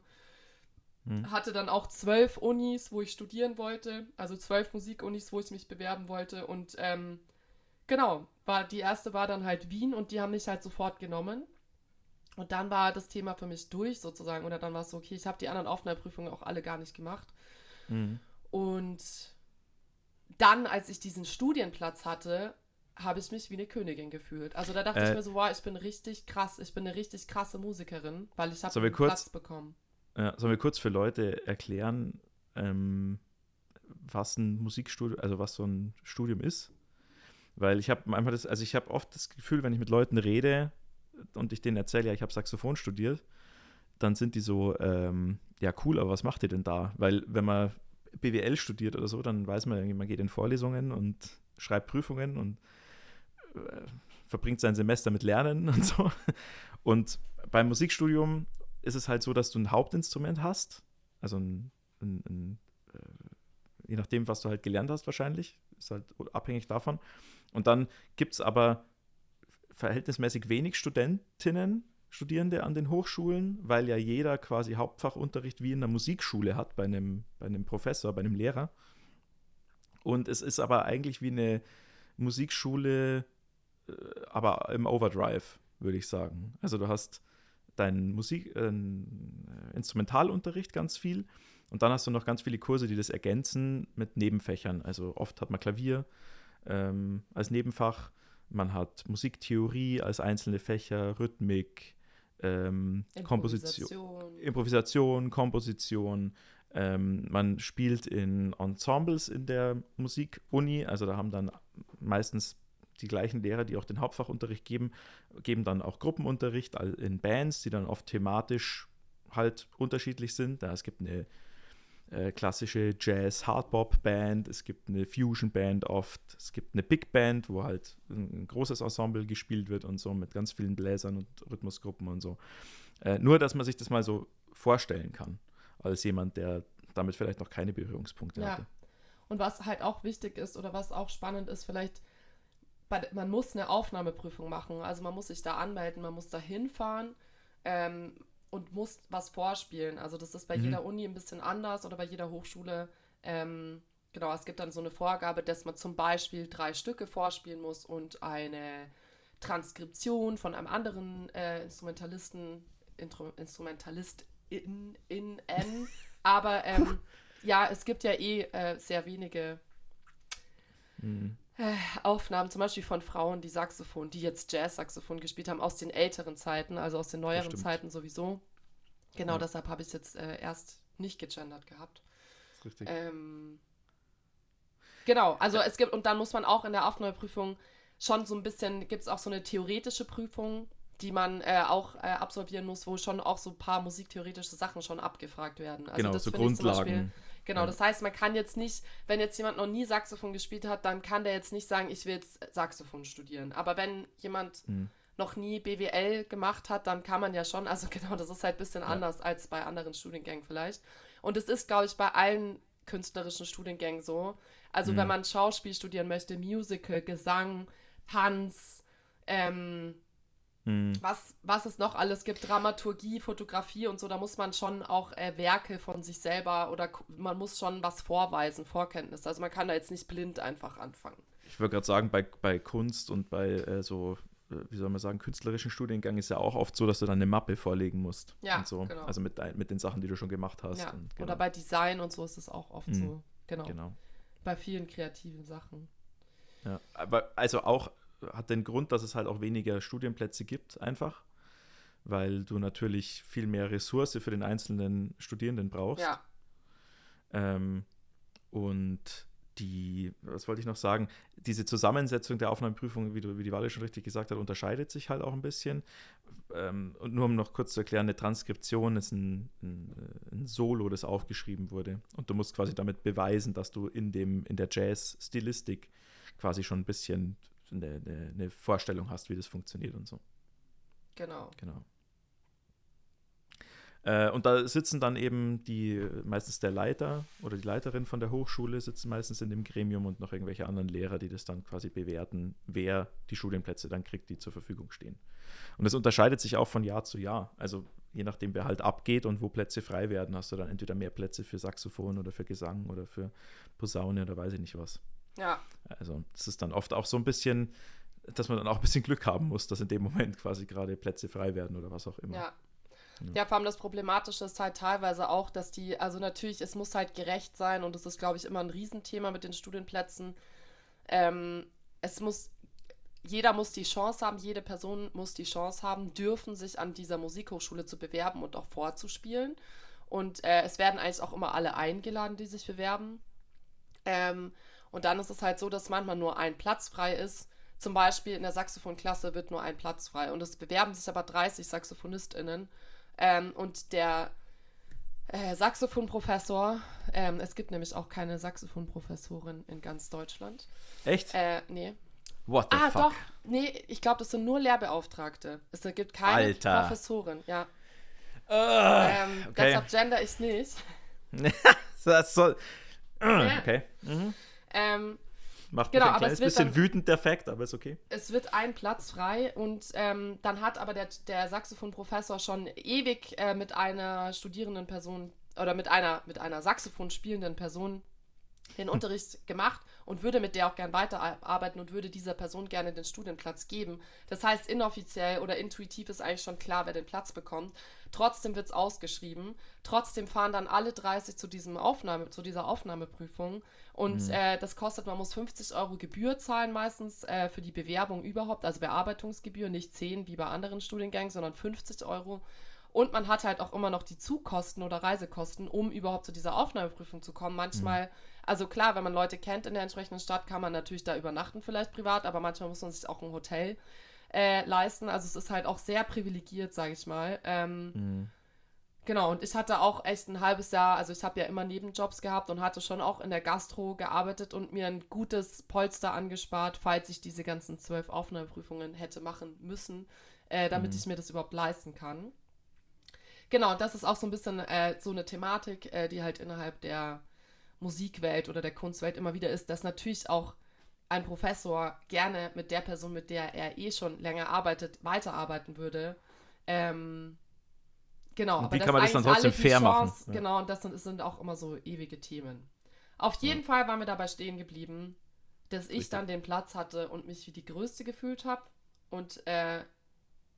S2: Hm.
S1: Hatte dann auch zwölf Unis, wo ich studieren wollte, also zwölf Musikunis, wo ich mich bewerben wollte. Und ähm, genau, war, die erste war dann halt Wien und die haben mich halt sofort genommen. Und dann war das Thema für mich durch sozusagen. Oder dann war es so, okay, ich habe die anderen Aufnahmeprüfungen auch alle gar nicht gemacht.
S2: mhm.
S1: Und dann, als ich diesen Studienplatz hatte, habe ich mich wie eine Königin gefühlt. Also da dachte
S2: Äh,
S1: ich mir so, wow, ich bin richtig krass, ich bin eine richtig krasse Musikerin, weil ich habe einen
S2: kurz-
S1: Platz bekommen.
S2: Ja, sollen wir kurz für Leute erklären, ähm, was ein Musikstudium, also was so ein Studium ist? Weil ich habe manchmal das, also ich habe oft das Gefühl, wenn ich mit Leuten rede und ich denen erzähle, ja, ich habe Saxophon studiert, dann sind die so, ähm, ja, cool, aber was macht ihr denn da? Weil wenn man BWL studiert oder so, dann weiß man man geht in Vorlesungen und schreibt Prüfungen und äh, verbringt sein Semester mit Lernen und so. Und beim Musikstudium ist es halt so, dass du ein Hauptinstrument hast, also ein, ein, ein äh, je nachdem, was du halt gelernt hast wahrscheinlich, ist halt abhängig davon. Und dann gibt es aber verhältnismäßig wenig Studentinnen, Studierende an den Hochschulen, weil ja jeder quasi Hauptfachunterricht wie in einer Musikschule hat, bei einem, bei einem Professor, bei einem Lehrer. Und es ist aber eigentlich wie eine Musikschule, äh, aber im Overdrive, würde ich sagen. Also du hast deinen Musik, äh, Instrumentalunterricht ganz viel und dann hast du noch ganz viele Kurse, die das ergänzen mit Nebenfächern. Also oft hat man Klavier ähm, als Nebenfach, man hat Musiktheorie als einzelne Fächer, Rhythmik, ähm, Komposition, Improvisation, Komposition. Ähm, man spielt in Ensembles in der Musikuni, also da haben dann meistens die gleichen Lehrer, die auch den Hauptfachunterricht geben, geben dann auch Gruppenunterricht in Bands, die dann oft thematisch halt unterschiedlich sind. Ja, es gibt eine äh, klassische Jazz-Hardbop-Band, es gibt eine Fusion-Band oft, es gibt eine Big Band, wo halt ein, ein großes Ensemble gespielt wird und so mit ganz vielen Bläsern und Rhythmusgruppen und so. Äh, nur, dass man sich das mal so vorstellen kann, als jemand, der damit vielleicht noch keine Berührungspunkte
S1: Ja.
S2: hatte.
S1: Und was halt auch wichtig ist oder was auch spannend ist, vielleicht, man muss eine Aufnahmeprüfung machen. Also man muss sich da anmelden, man muss da hinfahren ähm, und muss was vorspielen. Also das ist bei
S2: Mhm.
S1: jeder Uni ein bisschen anders oder bei jeder Hochschule. Ähm, genau, es gibt dann so eine Vorgabe, dass man zum Beispiel drei Stücke vorspielen muss und eine Transkription von einem anderen äh, Instrumentalisten, Intro, Instrumentalist in, in N. Aber ähm, ja, es gibt ja eh äh, sehr wenige
S2: Mhm.
S1: Aufnahmen, zum Beispiel von Frauen, die Saxophon, die jetzt Jazz-Saxophon gespielt haben, aus den älteren Zeiten, also aus den neueren. Zeiten sowieso. Genau
S2: Ja.
S1: deshalb habe ich es jetzt äh, erst nicht gegendert gehabt.
S2: ist richtig.
S1: Ähm, genau, also es gibt, und dann muss man auch in der Aufnahmeprüfung schon so ein bisschen, gibt es auch so eine theoretische Prüfung, die man äh, auch äh, absolvieren muss, wo schon auch so ein paar musiktheoretische Sachen schon abgefragt werden. Also
S2: genau,
S1: das
S2: so Grundlagen.
S1: Genau,
S2: Ja.
S1: das heißt, man kann jetzt nicht, wenn jetzt jemand noch nie Saxophon gespielt hat, dann kann der jetzt nicht sagen, ich will jetzt Saxophon studieren. Aber wenn jemand
S2: Mhm.
S1: noch nie BWL gemacht hat, dann kann man ja schon, also genau, das ist halt ein bisschen
S2: Ja.
S1: anders als bei anderen Studiengängen vielleicht. Und es ist, glaube ich, bei allen künstlerischen Studiengängen so. Also
S2: Mhm.
S1: wenn man Schauspiel studieren möchte, Musical, Gesang, Tanz, ähm,
S2: Mhm.
S1: was, was es noch alles gibt, Dramaturgie, Fotografie und so, da muss man schon auch äh, Werke von sich selber oder man muss schon was vorweisen, Vorkenntnisse. Also man kann da jetzt nicht blind einfach anfangen.
S2: Ich würde gerade sagen, bei, bei Kunst und bei äh, so, äh, wie soll man sagen, künstlerischen Studiengang ist ja auch oft so, dass du dann eine Mappe vorlegen musst.
S1: Ja,
S2: so.
S1: genau.
S2: Also mit, mit den Sachen, die du schon gemacht hast.
S1: Ja.
S2: Und, genau.
S1: Oder bei Design und so ist es auch oft
S2: Mhm.
S1: so. genau.
S2: Genau.
S1: Bei vielen kreativen Sachen.
S2: Ja, aber also auch hat den Grund, dass es halt auch weniger Studienplätze gibt, einfach, weil du natürlich viel mehr Ressource für den einzelnen Studierenden brauchst.
S1: Ja,
S2: Ähm, und die, was wollte ich noch sagen, diese Zusammensetzung der Aufnahmeprüfung, wie, du, wie die Walle schon richtig gesagt hat, unterscheidet sich halt auch ein bisschen. Ähm, und nur um noch kurz zu erklären, eine Transkription ist ein, ein, ein Solo, das aufgeschrieben wurde. Und du musst quasi damit beweisen, dass du in, dem, in der Jazz-Stilistik quasi schon ein bisschen eine, eine, eine Vorstellung hast, wie das funktioniert und so.
S1: genau.
S2: Genau. Äh, und da sitzen dann eben die, meistens der Leiter oder die Leiterin von der Hochschule sitzen meistens in dem Gremium und noch irgendwelche anderen Lehrer, die das dann quasi bewerten, wer die Studienplätze dann kriegt, die zur Verfügung stehen. Und das unterscheidet sich auch von Jahr zu Jahr. Also je nachdem, wer halt abgeht und wo Plätze frei werden, hast du dann entweder mehr Plätze für Saxophon oder für Gesang oder für Posaune oder weiß ich nicht was.
S1: Ja,
S2: Also das ist dann oft auch so ein bisschen, dass man dann auch ein bisschen Glück haben muss, dass in dem Moment quasi gerade Plätze frei werden oder was auch immer.
S1: ja. Ja, vor allem das Problematische ist halt teilweise auch, dass die, also natürlich, es muss halt gerecht sein und das ist, glaube ich, immer ein Riesenthema mit den Studienplätzen. Ähm, es muss, jeder muss die Chance haben, jede Person muss die Chance haben, dürfen sich an dieser Musikhochschule zu bewerben und auch vorzuspielen. Und äh, es werden eigentlich auch immer alle eingeladen, die sich bewerben. Ähm, und dann ist es halt so, dass manchmal nur ein Platz frei ist. Zum Beispiel in der Saxophonklasse wird nur ein Platz frei. Und es bewerben sich aber 30 SaxophonistInnen. Ähm, und der äh, Saxophonprofessor, ähm, es gibt nämlich auch keine Saxophonprofessorin in ganz Deutschland.
S2: Echt?
S1: Äh, nee.
S2: What the
S1: Ah,
S2: fuck?
S1: doch. Nee, ich glaube, das sind nur Lehrbeauftragte. Es gibt keine
S2: Alter.
S1: Professorin, ja.
S2: Ah,
S1: Ähm,
S2: okay.
S1: Deshalb gender ich nicht.
S2: das soll. Okay. Mhm.
S1: Ähm,
S2: Macht
S1: Genau,
S2: mich ein kleines bisschen
S1: dann-
S2: wütend, der Fakt, aber ist okay.
S1: es wird ein Platz frei und ähm, dann hat aber der, der Saxophonprofessor schon ewig äh, mit einer studierenden Person oder mit einer, mit einer Saxophon spielenden Person den Unterricht gemacht und würde mit der auch gern weiterarbeiten und würde dieser Person gerne den Studienplatz geben. Das heißt, inoffiziell oder intuitiv ist eigentlich schon klar, wer den Platz bekommt. Trotzdem wird es ausgeschrieben. Trotzdem fahren dann alle 30 zu, diesem Aufnahme, zu dieser Aufnahmeprüfung. Und äh, das kostet, man muss 50 Euro Gebühr zahlen meistens äh, für die Bewerbung überhaupt, also Bearbeitungsgebühr, nicht 10 wie bei anderen Studiengängen, sondern 50 Euro. Und man hat halt auch immer noch die Zugkosten oder Reisekosten, um überhaupt zu dieser Aufnahmeprüfung zu kommen. Manchmal, also klar, wenn man Leute kennt in der entsprechenden Stadt, kann man natürlich da übernachten, vielleicht privat, aber manchmal muss man sich auch ein Hotel äh, leisten. Also es ist halt auch sehr privilegiert, sage ich mal. Ähm,
S2: Mhm.
S1: Genau, und ich hatte auch echt ein halbes Jahr, also ich habe ja immer Nebenjobs gehabt und hatte schon auch in der Gastro gearbeitet und mir ein gutes Polster angespart, falls ich diese ganzen zwölf Aufnahmeprüfungen hätte machen müssen, äh, damit
S2: Mhm.
S1: ich mir das überhaupt leisten kann. Genau, das ist auch so ein bisschen äh, so eine Thematik, äh, die halt innerhalb der Musikwelt oder der Kunstwelt immer wieder ist, dass natürlich auch ein Professor gerne mit der Person, mit der er eh schon länger arbeitet, weiterarbeiten würde. Ähm, genau,
S2: Und
S1: aber
S2: wie kann man das dann trotzdem fair machen?
S1: Chance-
S2: Ja.
S1: Genau, und das sind, sind auch immer so ewige Themen. Auf jeden Fall waren wir dabei stehen geblieben, dass ich
S2: Richtig.
S1: dann den Platz hatte und mich wie die Größte gefühlt habe. Und äh,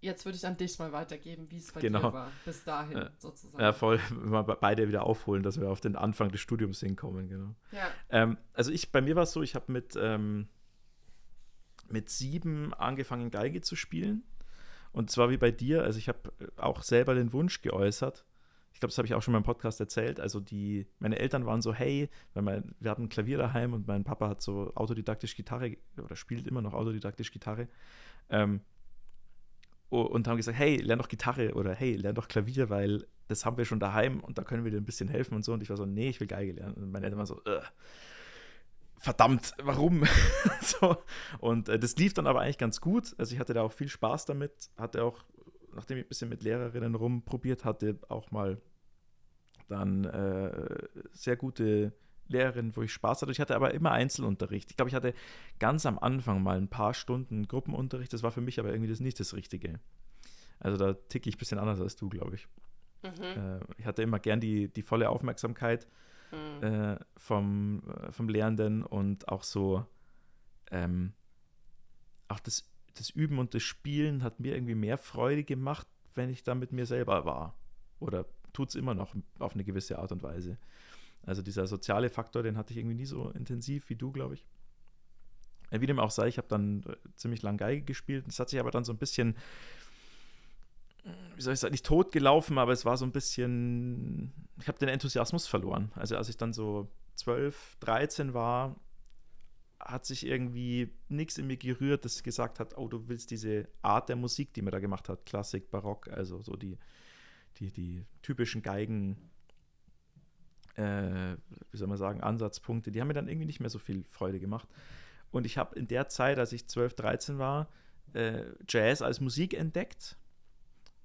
S1: jetzt würde ich an dich mal weitergeben, wie es bei
S2: Genau.
S1: dir war, bis dahin
S2: Ja.
S1: sozusagen.
S2: Ja, voll. Mal be- beide wieder aufholen, dass wir auf den Anfang des Studiums hinkommen, genau.
S1: Ja.
S2: Ähm, also ich, bei mir war es so, ich habe mit, ähm, mit sieben angefangen, Geige zu spielen. Und zwar wie bei dir, also ich habe auch selber den Wunsch geäußert. Ich glaube, das habe ich auch schon mal im Podcast erzählt. Also die, meine Eltern waren so, hey, weil mein, wir hatten ein Klavier daheim und mein Papa hat so autodidaktisch Gitarre oder spielt immer noch autodidaktisch Gitarre. Ähm, und haben gesagt, hey, lern doch Gitarre oder hey, lern doch Klavier, weil das haben wir schon daheim und da können wir dir ein bisschen helfen und so. Und ich war so, nee, ich will Geige lernen. Und meine Eltern waren so, "Ugh, verdammt, warum? so. Und äh, das lief dann aber eigentlich ganz gut. Also ich hatte da auch viel Spaß damit, hatte auch, nachdem ich ein bisschen mit Lehrerinnen rumprobiert hatte, auch mal dann äh, sehr gute Lehrerin, wo ich Spaß hatte. Ich hatte aber immer Einzelunterricht. Ich glaube, ich hatte ganz am Anfang mal ein paar Stunden Gruppenunterricht. Das war für mich aber irgendwie das nicht das Richtige. Also da ticke ich ein bisschen anders als du, glaube ich.
S1: Mhm.
S2: Äh, ich hatte immer gern die, die volle Aufmerksamkeit
S1: Mhm.
S2: äh, vom, äh, vom Lehrenden und auch so, ähm, auch das, das Üben und das Spielen hat mir irgendwie mehr Freude gemacht, wenn ich da mit mir selber war. Oder tut es immer noch auf eine gewisse Art und Weise. Also dieser soziale Faktor, den hatte ich irgendwie nie so intensiv wie du, glaube ich. Wie dem auch sei, ich habe dann äh, ziemlich lang Geige gespielt. Es hat sich aber dann so ein bisschen, wie soll ich sagen, nicht tot gelaufen, aber es war so ein bisschen, ich habe den Enthusiasmus verloren. Also als ich dann so 12, 13 war, hat sich irgendwie nichts in mir gerührt, das gesagt hat, oh, du willst diese Art der Musik, die man da gemacht hat, Klassik, Barock, also so die, die, die typischen Geigen, äh, wie soll man sagen, Ansatzpunkte, die haben mir dann irgendwie nicht mehr so viel Freude gemacht. Und ich habe in der Zeit, als ich 12, 13 war, äh, Jazz als Musik entdeckt.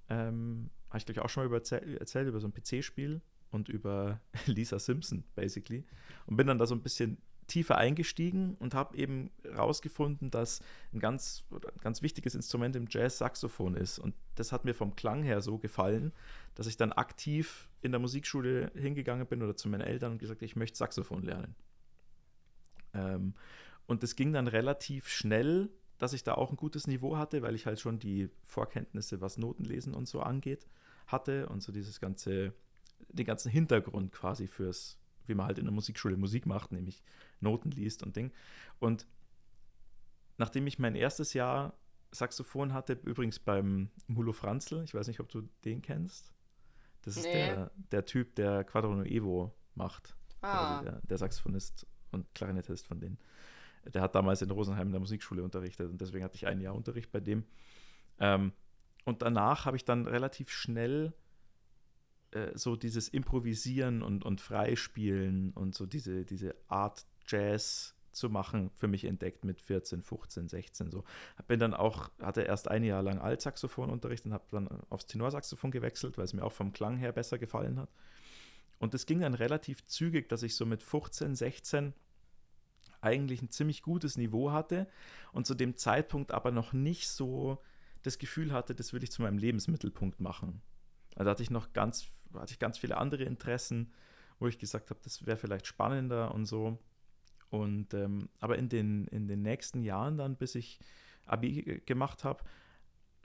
S2: Ähm, habe ich, glaube ich, auch schon mal über erzählt, erzählt über so ein PC-Spiel und über Lisa Simpson, basically. Und bin dann da so ein bisschen tiefer eingestiegen und habe eben herausgefunden, dass ein ganz, ein ganz wichtiges Instrument im Jazz Saxophon ist. Und das hat mir vom Klang her so gefallen, dass ich dann aktiv in der Musikschule hingegangen bin oder zu meinen Eltern und gesagt, ich möchte Saxophon lernen. Ähm, und das ging dann relativ schnell, dass ich da auch ein gutes Niveau hatte, weil ich halt schon die Vorkenntnisse, was Notenlesen und so angeht, hatte und so dieses ganze, den ganzen Hintergrund quasi fürs, wie man halt in der Musikschule Musik macht, nämlich Noten liest und Ding. Und nachdem ich mein erstes Jahr Saxophon hatte, übrigens beim Mulo Franzl, ich weiß nicht, ob du den kennst. Das ist nee. der, der Typ, der Quadro Evo macht. Ah. Der, der, Saxophonist und Klarinettist von denen. Der hat damals in Rosenheim in der Musikschule unterrichtet und deswegen hatte ich ein Jahr Unterricht bei dem. Ähm, und danach habe ich dann relativ schnell äh, so dieses Improvisieren und, und Freispielen und so diese, diese Art Jazz zu machen für mich entdeckt mit 14, 15, 16 so. Bin dann auch, hatte erst ein Jahr lang Altsaxophonunterricht und habe dann aufs Tenorsaxophon gewechselt, weil es mir auch vom Klang her besser gefallen hat. Und es ging dann relativ zügig, dass ich so mit 15, 16 eigentlich ein ziemlich gutes Niveau hatte und zu dem Zeitpunkt aber noch nicht so das Gefühl hatte, das will ich zu meinem Lebensmittelpunkt machen. Also hatte ich noch ganz, hatte ich ganz viele andere Interessen, wo ich gesagt habe, das wäre vielleicht spannender und so. Und ähm, aber in den, in den nächsten Jahren dann, bis ich Abi gemacht habe,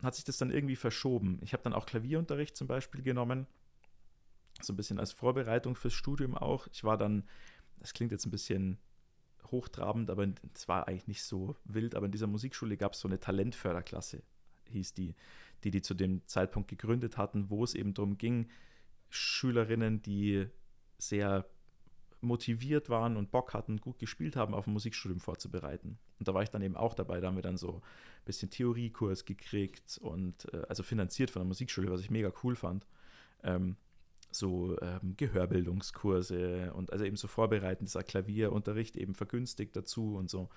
S2: hat sich das dann irgendwie verschoben. Ich habe dann auch Klavierunterricht zum Beispiel genommen, so ein bisschen als Vorbereitung fürs Studium auch. Ich war dann, das klingt jetzt ein bisschen hochtrabend, aber es war eigentlich nicht so wild. Aber in dieser Musikschule gab es so eine Talentförderklasse, hieß die, die die zu dem Zeitpunkt gegründet hatten, wo es eben darum ging, Schülerinnen, die sehr motiviert waren und Bock hatten, gut gespielt haben, auf ein Musikstudium vorzubereiten. Und da war ich dann eben auch dabei. Da haben wir dann so ein bisschen Theoriekurs gekriegt und äh, also finanziert von der Musikschule, was ich mega cool fand. Ähm, so ähm, Gehörbildungskurse und also eben so vorbereitend, dieser Klavierunterricht eben vergünstigt dazu und so.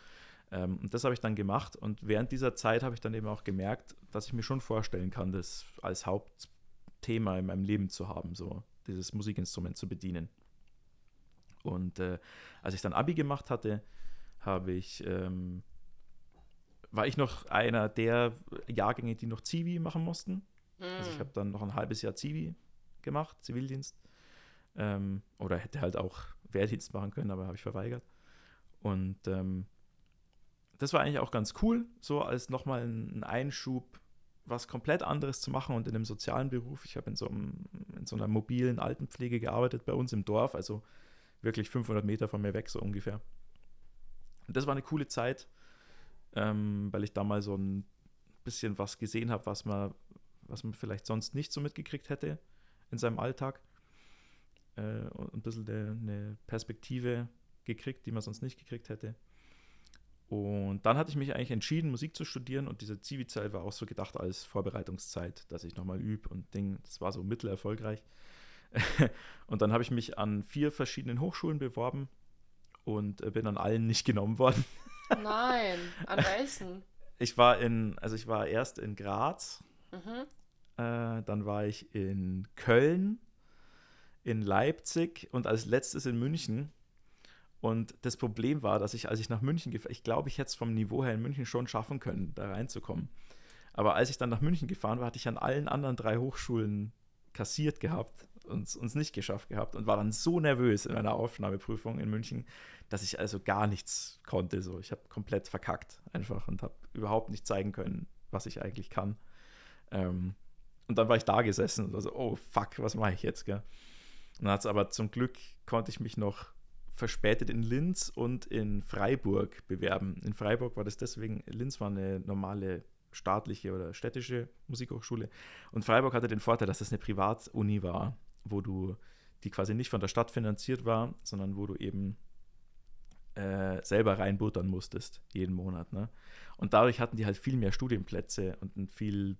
S2: Ähm, und das habe ich dann gemacht und während dieser Zeit habe ich dann eben auch gemerkt, dass ich mir schon vorstellen kann, das als Hauptthema in meinem Leben zu haben, so dieses Musikinstrument zu bedienen. Und äh, als ich dann Abi gemacht hatte, habe ich, ähm, war ich noch einer der Jahrgänge, die noch Zivi machen mussten. Mhm. Also ich hm. habe dann noch ein halbes Jahr Zivi gemacht, Zivildienst. Ähm, oder hätte halt auch Wehrdienst machen können, aber habe ich verweigert. Und ähm, das war eigentlich auch ganz cool, so als nochmal ein Einschub, was komplett anderes zu machen und in einem sozialen Beruf. Ich habe in, so in so einer mobilen Altenpflege gearbeitet bei uns im Dorf, also wirklich 500 Meter von mir weg, so ungefähr. Und das war eine coole Zeit, ähm, weil ich da mal so ein bisschen was gesehen habe, was man, was man vielleicht sonst nicht so mitgekriegt hätte in seinem Alltag. Äh, und ein bisschen eine, eine Perspektive gekriegt, die man sonst nicht gekriegt hätte. Und dann hatte ich mich eigentlich entschieden, Musik zu studieren und diese Zivi-Zeit war auch so gedacht als Vorbereitungszeit, dass ich nochmal übe und Ding. Das war so mittelerfolgreich. und dann habe ich mich an vier verschiedenen Hochschulen beworben und äh, bin an allen nicht genommen worden.
S1: Nein, an welchen?
S2: Ich war in, also ich war erst in Graz, mhm. äh, dann war ich in Köln, in Leipzig und als letztes in München. Und das Problem war, dass ich, als ich nach München gefahren ich glaube, ich hätte es vom Niveau her in München schon schaffen können, da reinzukommen. Aber als ich dann nach München gefahren war, hatte ich an allen anderen drei Hochschulen kassiert gehabt uns, uns nicht geschafft gehabt und war dann so nervös in meiner Aufnahmeprüfung in München, dass ich also gar nichts konnte. So. Ich habe komplett verkackt einfach und habe überhaupt nicht zeigen können, was ich eigentlich kann. Ähm, und dann war ich da gesessen und so, oh fuck, was mache ich jetzt? Gell? Dann hat's aber zum Glück konnte ich mich noch verspätet in Linz und in Freiburg bewerben. In Freiburg war das deswegen, Linz war eine normale staatliche oder städtische Musikhochschule und Freiburg hatte den Vorteil, dass es eine Privatuni war, wo du, die quasi nicht von der Stadt finanziert war, sondern wo du eben äh, selber reinbuttern musstest, jeden Monat. Ne? Und dadurch hatten die halt viel mehr Studienplätze und ein viel,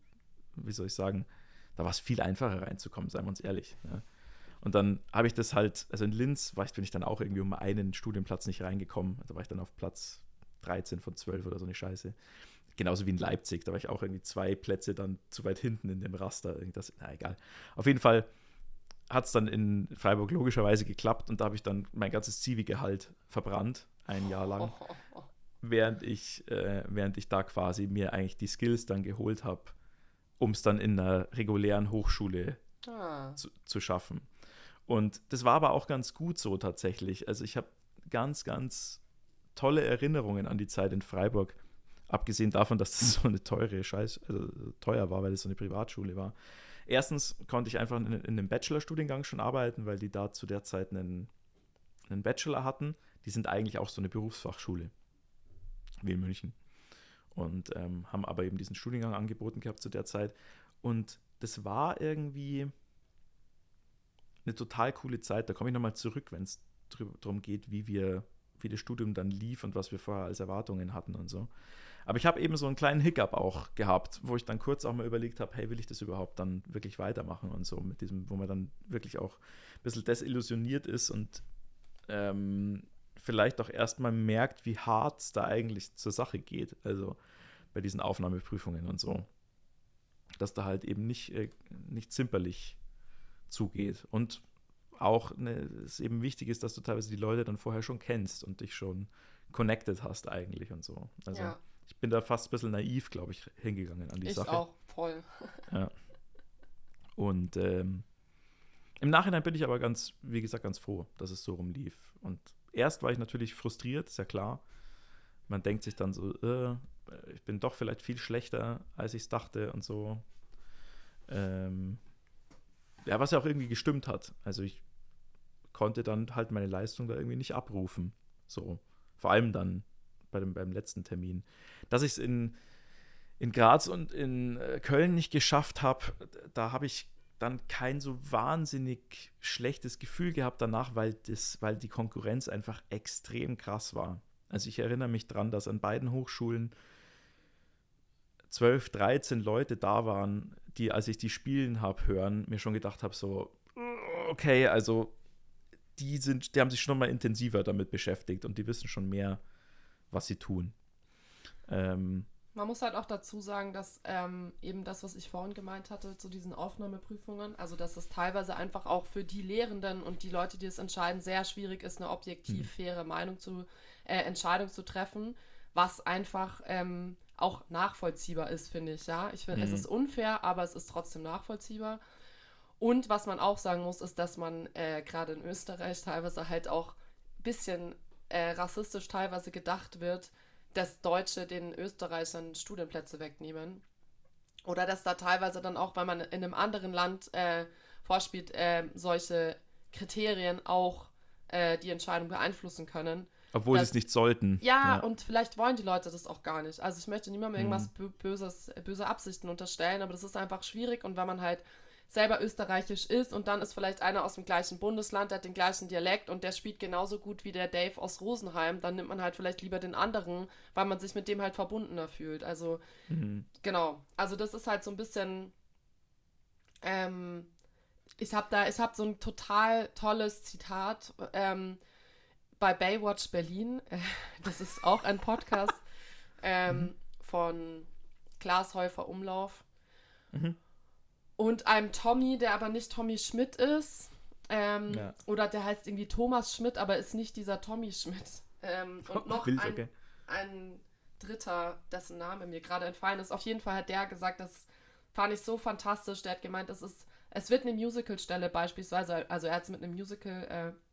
S2: wie soll ich sagen, da war es viel einfacher reinzukommen, seien wir uns ehrlich. Ne? Und dann habe ich das halt, also in Linz war ich, bin ich dann auch irgendwie um einen Studienplatz nicht reingekommen. Da war ich dann auf Platz 13 von 12 oder so eine Scheiße. Genauso wie in Leipzig, da war ich auch irgendwie zwei Plätze dann zu weit hinten in dem Raster. Das, na egal. Auf jeden Fall hat es dann in Freiburg logischerweise geklappt und da habe ich dann mein ganzes Zivi-Gehalt verbrannt, ein Jahr lang, während ich, äh, während ich da quasi mir eigentlich die Skills dann geholt habe, um es dann in einer regulären Hochschule ah. zu, zu schaffen. Und das war aber auch ganz gut so tatsächlich. Also ich habe ganz, ganz tolle Erinnerungen an die Zeit in Freiburg. Abgesehen davon, dass das so eine teure Scheiß, also teuer war, weil es so eine Privatschule war. Erstens konnte ich einfach in, in einem Bachelorstudiengang schon arbeiten, weil die da zu der Zeit einen, einen Bachelor hatten. Die sind eigentlich auch so eine Berufsfachschule, wie in München. Und ähm, haben aber eben diesen Studiengang angeboten gehabt zu der Zeit. Und das war irgendwie eine total coole Zeit. Da komme ich nochmal zurück, wenn es darum geht, wie wir, wie das Studium dann lief und was wir vorher als Erwartungen hatten und so. Aber ich habe eben so einen kleinen Hiccup auch gehabt, wo ich dann kurz auch mal überlegt habe, hey, will ich das überhaupt dann wirklich weitermachen und so, mit diesem, wo man dann wirklich auch ein bisschen desillusioniert ist und ähm, vielleicht auch erstmal merkt, wie hart es da eigentlich zur Sache geht. Also bei diesen Aufnahmeprüfungen und so. Dass da halt eben nicht, äh, nicht zimperlich zugeht. Und auch ne, es eben wichtig ist, dass du teilweise die Leute dann vorher schon kennst und dich schon connected hast eigentlich und so. Also ja. ich bin da fast ein bisschen naiv, glaube ich, hingegangen an die ich Sache. Ich
S1: auch, voll.
S2: ja. Und ähm, im Nachhinein bin ich aber ganz, wie gesagt, ganz froh, dass es so rumlief. Und erst war ich natürlich frustriert, ist ja klar. Man denkt sich dann so, äh, ich bin doch vielleicht viel schlechter, als ich es dachte und so. Ähm, ja, was ja auch irgendwie gestimmt hat. Also ich konnte dann halt meine Leistung da irgendwie nicht abrufen. So. Vor allem dann bei dem, beim letzten Termin. Dass ich es in, in Graz und in äh, Köln nicht geschafft habe, da habe ich dann kein so wahnsinnig schlechtes Gefühl gehabt danach, weil, das, weil die Konkurrenz einfach extrem krass war. Also ich erinnere mich dran, dass an beiden Hochschulen 12, 13 Leute da waren, die, als ich die spielen habe hören, mir schon gedacht habe, so, okay, also die sind, die haben sich schon mal intensiver damit beschäftigt und die wissen schon mehr, was sie tun. Ähm,
S1: man muss halt auch dazu sagen, dass ähm, eben das, was ich vorhin gemeint hatte, zu diesen Aufnahmeprüfungen, also dass es teilweise einfach auch für die Lehrenden und die Leute, die es entscheiden, sehr schwierig ist, eine objektiv hm. faire Meinung zu, äh, Entscheidung zu treffen, was einfach ähm, auch nachvollziehbar ist, finde ich, ja. Ich finde, mhm. es ist unfair, aber es ist trotzdem nachvollziehbar. Und was man auch sagen muss, ist, dass man äh, gerade in Österreich teilweise halt auch ein bisschen äh, rassistisch teilweise gedacht wird, dass Deutsche den Österreichern Studienplätze wegnehmen. Oder dass da teilweise dann auch, weil man in einem anderen Land äh, vorspielt, äh, solche Kriterien auch äh, die Entscheidung beeinflussen können.
S2: Obwohl sie es nicht sollten.
S1: Ja, ja, und vielleicht wollen die Leute das auch gar nicht. Also ich möchte niemandem irgendwas mhm. Böses, böse Absichten unterstellen, aber das ist einfach schwierig und wenn man halt selber österreichisch ist und dann ist vielleicht einer aus dem gleichen Bundesland, der hat den gleichen Dialekt und der spielt genauso gut wie der Dave aus Rosenheim, dann nimmt man halt vielleicht lieber den anderen, weil man sich mit dem halt verbundener fühlt. Also mhm. genau, also das ist halt so ein bisschen ähm, ich habe da, ich habe so ein total tolles Zitat ähm, bei Baywatch Berlin. Das ist auch ein Podcast ähm, mhm. von Klaas Häufer Umlauf. Mhm. Und einem Tommy, der aber nicht Tommy Schmidt ist. Ähm, ja. Oder der heißt irgendwie Thomas Schmidt, aber ist nicht dieser Tommy Schmidt. Ähm, und noch Wild, ein, okay. ein dritter, dessen Name mir gerade entfallen ist. Auf jeden Fall hat der gesagt, das fand ich so fantastisch. Der hat gemeint, es ist, es wird eine Musicalstelle beispielsweise, also er hat es mit einem Musical äh,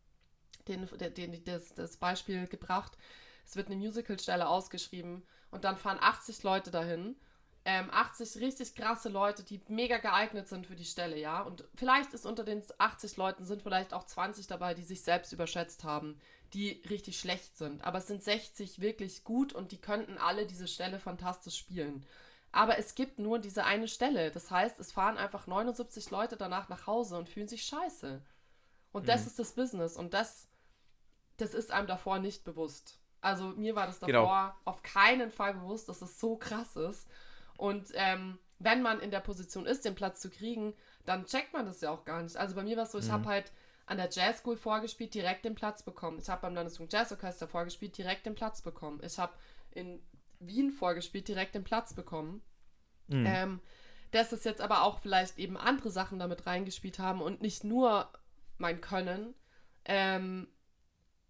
S1: den, den, das, das Beispiel gebracht. Es wird eine Musicalstelle ausgeschrieben und dann fahren 80 Leute dahin. ähm, 80 richtig krasse Leute, die mega geeignet sind für die Stelle, ja. Und vielleicht ist unter den 80 Leuten sind vielleicht auch 20 dabei, die sich selbst überschätzt haben, die richtig schlecht sind. Aber es sind 60 wirklich gut und die könnten alle diese Stelle fantastisch spielen. Aber es gibt nur diese eine Stelle. Das heißt, es fahren einfach 79 Leute danach nach Hause und fühlen sich scheiße. Und das mhm. ist das Business. Und das, das ist einem davor nicht bewusst. Also mir war das genau. davor genau. auf keinen Fall bewusst, dass es so krass ist. Und ähm, wenn man in der Position ist, den Platz zu kriegen, dann checkt man das ja auch gar nicht. Also bei mir war es so, ich mhm. habe halt an der Jazz School vorgespielt, direkt den Platz bekommen. Ich habe beim Landesjugend Jazzorchester vorgespielt, direkt den Platz bekommen. Ich habe in Wien vorgespielt, direkt den Platz bekommen. Mhm. Ähm, dass es jetzt aber auch vielleicht eben andere Sachen damit reingespielt haben und nicht nur mein Können, ähm,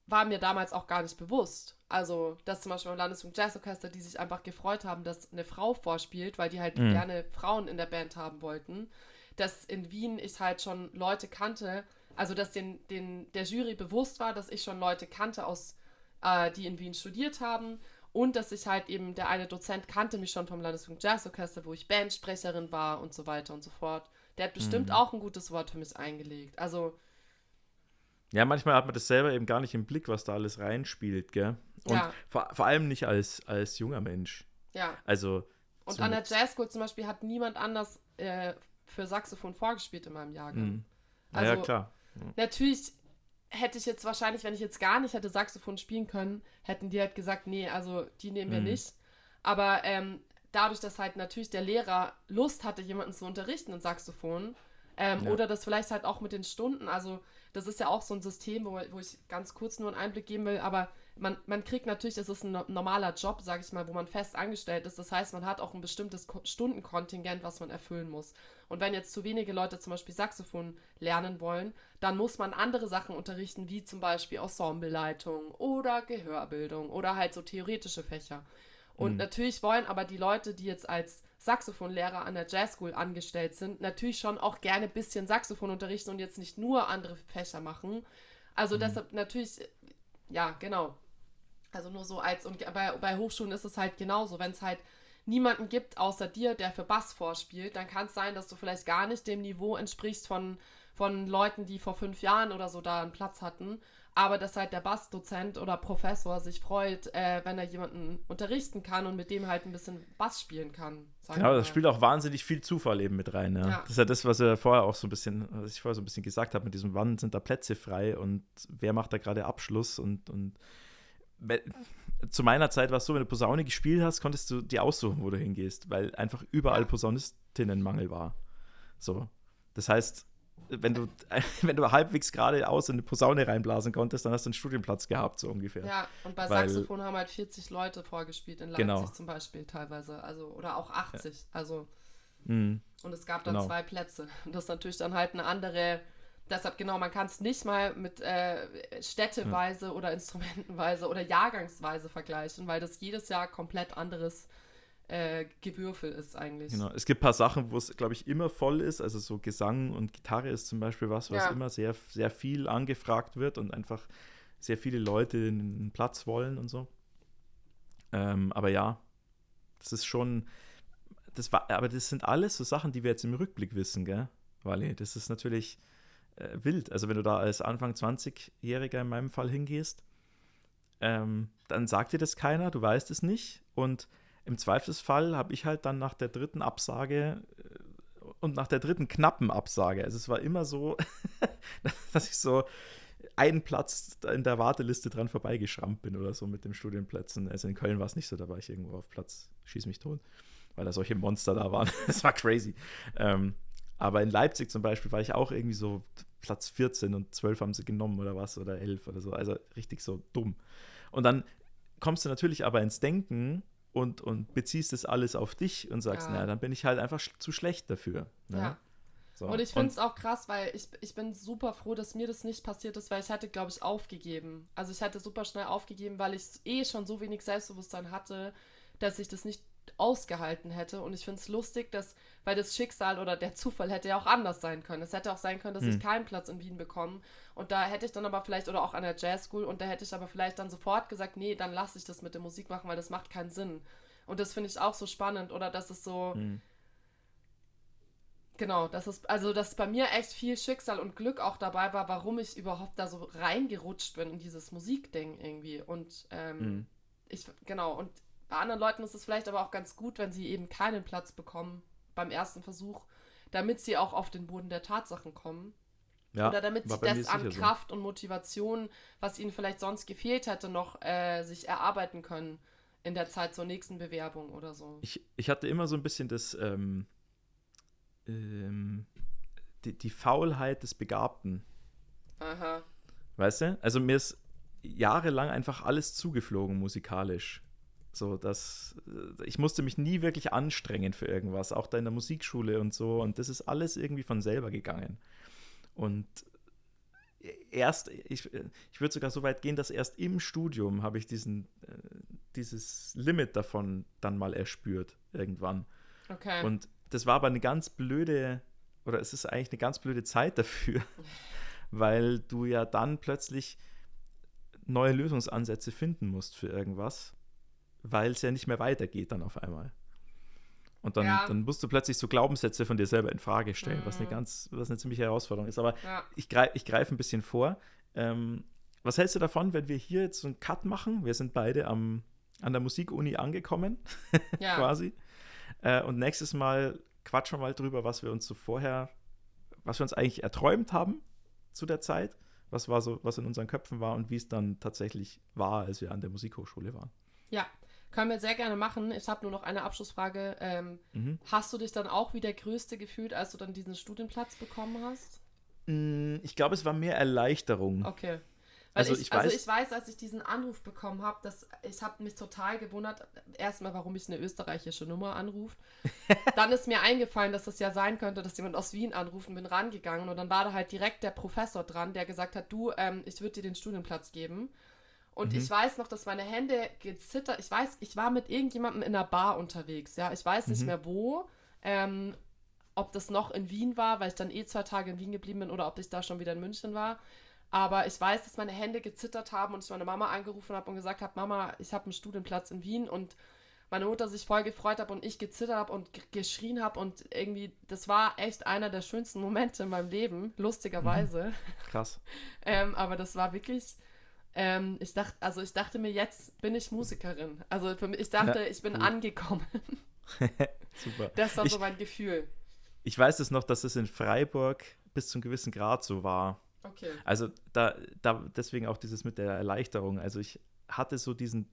S1: war mir damals auch gar nicht bewusst. Also, dass zum Beispiel beim Landesjugend Jazzorchester, die sich einfach gefreut haben, dass eine Frau vorspielt, weil die halt mhm. gerne Frauen in der Band haben wollten. Dass in Wien ich halt schon Leute kannte, also dass den, den, der Jury bewusst war, dass ich schon Leute kannte, aus, äh, die in Wien studiert haben und dass ich halt eben, der eine Dozent kannte mich schon vom Landesjugend Jazzorchester, wo ich Bandsprecherin war und so weiter und so fort. Der hat bestimmt mhm. auch ein gutes Wort für mich eingelegt. Also.
S2: Ja, manchmal hat man das selber eben gar nicht im Blick, was da alles reinspielt, gell? Und ja. vor, vor allem nicht als, als junger Mensch.
S1: Ja.
S2: Also.
S1: Und an der Jazzschool zum Beispiel hat niemand anders äh, für Saxophon vorgespielt in meinem Jahrgang. Mhm.
S2: Also, ja, klar. Ja.
S1: Natürlich hätte ich jetzt wahrscheinlich, wenn ich jetzt gar nicht hätte Saxophon spielen können, hätten die halt gesagt, nee, also die nehmen wir mhm. nicht. Aber ähm, dadurch, dass halt natürlich der Lehrer Lust hatte, jemanden zu unterrichten in Saxophon, ähm, ja. oder das vielleicht halt auch mit den Stunden, also das ist ja auch so ein System, wo, wo ich ganz kurz nur einen Einblick geben will, aber man, man kriegt natürlich, es ist ein normaler Job, sage ich mal, wo man fest angestellt ist. Das heißt, man hat auch ein bestimmtes Stundenkontingent, was man erfüllen muss. Und wenn jetzt zu wenige Leute zum Beispiel Saxophon lernen wollen, dann muss man andere Sachen unterrichten, wie zum Beispiel Ensembleleitung oder Gehörbildung oder halt so theoretische Fächer. Und mhm. natürlich wollen aber die Leute, die jetzt als Saxophonlehrer an der Jazzschool angestellt sind, natürlich schon auch gerne ein bisschen Saxophon unterrichten und jetzt nicht nur andere Fächer machen. Also mhm. deshalb natürlich, ja, genau. Also nur so als, und bei, bei Hochschulen ist es halt genauso, wenn es halt niemanden gibt außer dir, der für Bass vorspielt, dann kann es sein, dass du vielleicht gar nicht dem Niveau entsprichst von, von Leuten, die vor fünf Jahren oder so da einen Platz hatten. Aber dass halt der Bassdozent oder Professor sich freut, äh, wenn er jemanden unterrichten kann und mit dem halt ein bisschen Bass spielen kann.
S2: Genau, das spielt auch wahnsinnig viel Zufall eben mit rein. Ja. ja. Das ist ja das, was er vorher auch so ein bisschen, was ich vorher so ein bisschen gesagt habe, mit diesem, wann sind da Plätze frei und wer macht da gerade Abschluss und, und zu meiner Zeit war es so, wenn du Posaune gespielt hast, konntest du dir aussuchen, wo du hingehst, weil einfach überall Posaunistinnenmangel war. So. Das heißt, wenn du, wenn du halbwegs geradeaus in eine Posaune reinblasen konntest, dann hast du einen Studienplatz gehabt, so ungefähr.
S1: Ja, und bei weil, Saxophon haben halt 40 Leute vorgespielt in Leipzig genau. zum Beispiel teilweise. Also, oder auch 80. Ja. Also. Mhm. Und es gab dann genau. zwei Plätze. Und das ist natürlich dann halt eine andere Deshalb genau, man kann es nicht mal mit äh, städteweise ja. oder instrumentenweise oder jahrgangsweise vergleichen, weil das jedes Jahr komplett anderes äh, Gewürfel ist eigentlich.
S2: Genau, es gibt ein paar Sachen, wo es, glaube ich, immer voll ist. Also so Gesang und Gitarre ist zum Beispiel was, was ja. immer sehr, sehr viel angefragt wird und einfach sehr viele Leute einen Platz wollen und so. Ähm, aber ja, das ist schon, das war, aber das sind alles so Sachen, die wir jetzt im Rückblick wissen, gell, Wally? Das ist natürlich äh, wild. Also wenn du da als Anfang 20-Jähriger in meinem Fall hingehst, ähm, dann sagt dir das keiner, du weißt es nicht. Und im Zweifelsfall habe ich halt dann nach der dritten Absage äh, und nach der dritten knappen Absage, also es war immer so, dass ich so einen Platz in der Warteliste dran vorbeigeschrammt bin oder so mit den Studienplätzen. Also in Köln war es nicht so, da war ich irgendwo auf Platz, schieß mich tot, weil da solche Monster da waren. das war crazy. Ähm, aber in Leipzig zum Beispiel war ich auch irgendwie so Platz 14 und 12 haben sie genommen oder was oder 11 oder so. Also richtig so dumm. Und dann kommst du natürlich aber ins Denken und, und beziehst das alles auf dich und sagst, ja. naja, dann bin ich halt einfach sch zu schlecht dafür. Ne? Ja.
S1: So. Und ich finde es auch krass, weil ich, ich bin super froh, dass mir das nicht passiert ist, weil ich hatte, glaube ich, aufgegeben. Also ich hatte super schnell aufgegeben, weil ich eh schon so wenig Selbstbewusstsein hatte, dass ich das nicht ausgehalten hätte. Und ich finde es lustig, dass, weil das Schicksal oder der Zufall hätte ja auch anders sein können. Es hätte auch sein können, dass hm. ich keinen Platz in Wien bekomme. Und da hätte ich dann aber vielleicht, oder auch an der Jazz School, und da hätte ich aber vielleicht dann sofort gesagt, nee, dann lasse ich das mit der Musik machen, weil das macht keinen Sinn. Und das finde ich auch so spannend. Oder dass es so,
S2: Mhm.
S1: genau, dass es, also dass bei mir echt viel Schicksal und Glück auch dabei war, warum ich überhaupt da so reingerutscht bin in dieses Musikding irgendwie. Und ähm,
S2: Mhm.
S1: ich, genau, und bei anderen Leuten ist es vielleicht aber auch ganz gut, wenn sie eben keinen Platz bekommen beim ersten Versuch, damit sie auch auf den Boden der Tatsachen kommen.
S2: Ja,
S1: Oder damit sie das an
S2: sicher so.
S1: Kraft und Motivation, was ihnen vielleicht sonst gefehlt hätte, noch äh, sich erarbeiten können in der Zeit zur nächsten Bewerbung oder so.
S2: Ich, ich hatte immer so ein bisschen das, ähm, ähm, die, die Faulheit des Begabten.
S1: Aha.
S2: Weißt du? Also mir ist jahrelang einfach alles zugeflogen musikalisch. So, dass äh, ich musste mich nie wirklich anstrengen für irgendwas, auch da in der Musikschule und so. Und das ist alles irgendwie von selber gegangen. Und erst, ich, ich würde sogar so weit gehen, dass erst im Studium habe ich diesen, äh, dieses Limit davon dann mal erspürt, irgendwann.
S1: Okay.
S2: Und das war aber eine ganz blöde, oder es ist eigentlich eine ganz blöde Zeit dafür, weil du ja dann plötzlich neue Lösungsansätze finden musst für irgendwas, weil es ja nicht mehr weitergeht dann auf einmal. Und dann,
S1: Ja.
S2: dann musst du plötzlich so Glaubenssätze von dir selber in Frage stellen, was eine
S1: Mhm.
S2: ganz, was eine ziemliche Herausforderung ist. Aber
S1: ja.
S2: ich greife ich greif ein bisschen vor. Ähm, was hältst du davon, wenn wir hier jetzt so einen Cut machen? Wir sind beide am, an der Musikuni angekommen
S1: ja.
S2: quasi. Äh, und nächstes Mal quatschen wir mal drüber, was wir uns so vorher, was wir uns eigentlich erträumt haben zu der Zeit, was war so, was in unseren Köpfen war und wie es dann tatsächlich war, als wir an der Musikhochschule waren.
S1: ja. Können wir sehr gerne machen. Ich habe nur noch eine Abschlussfrage. Ähm,
S2: Mhm.
S1: hast du dich dann auch wie der Größte gefühlt, als du dann diesen Studienplatz bekommen hast?
S2: Mm, Ich glaube, es war mehr Erleichterung.
S1: Okay. Weil
S2: Also
S1: ich,
S2: ich
S1: also
S2: weiß-
S1: ich weiß, als ich diesen Anruf bekommen habe, dass ich habe mich total gewundert, erstmal, warum ich eine österreichische Nummer anruft. dann ist mir eingefallen, dass es ja sein könnte, dass jemand aus Wien anruft und bin rangegangen und dann war da halt direkt der Professor dran, der gesagt hat, du, ähm, ich würde dir den Studienplatz geben. Und
S2: Mhm.
S1: ich weiß noch, dass meine Hände gezittert. Ich weiß, ich war mit irgendjemandem in einer Bar unterwegs. Ja, ich weiß nicht
S2: Mhm.
S1: mehr wo. Ähm, ob das noch in Wien war, weil ich dann eh zwei Tage in Wien geblieben bin oder ob ich da schon wieder in München war. Aber ich weiß, dass meine Hände gezittert haben und ich meine Mama angerufen habe und gesagt habe, Mama, ich habe einen Studienplatz in Wien und meine Mutter sich voll gefreut hat und ich gezittert habe und geschrien habe und irgendwie, das war echt einer der schönsten Momente in meinem Leben, lustigerweise.
S2: Krass.
S1: Ähm, aber das war wirklich, ähm, ich dachte, also ich dachte mir, jetzt bin ich Musikerin. Also für mich, ich dachte,
S2: Ja,
S1: ich bin
S2: gut.
S1: angekommen.
S2: Super.
S1: Das war
S2: Ich-
S1: so mein Gefühl.
S2: Ich weiß es noch, dass es in Freiburg bis zum gewissen Grad so war.
S1: Okay.
S2: Also da, da deswegen auch dieses mit der Erleichterung. Also ich hatte so diesen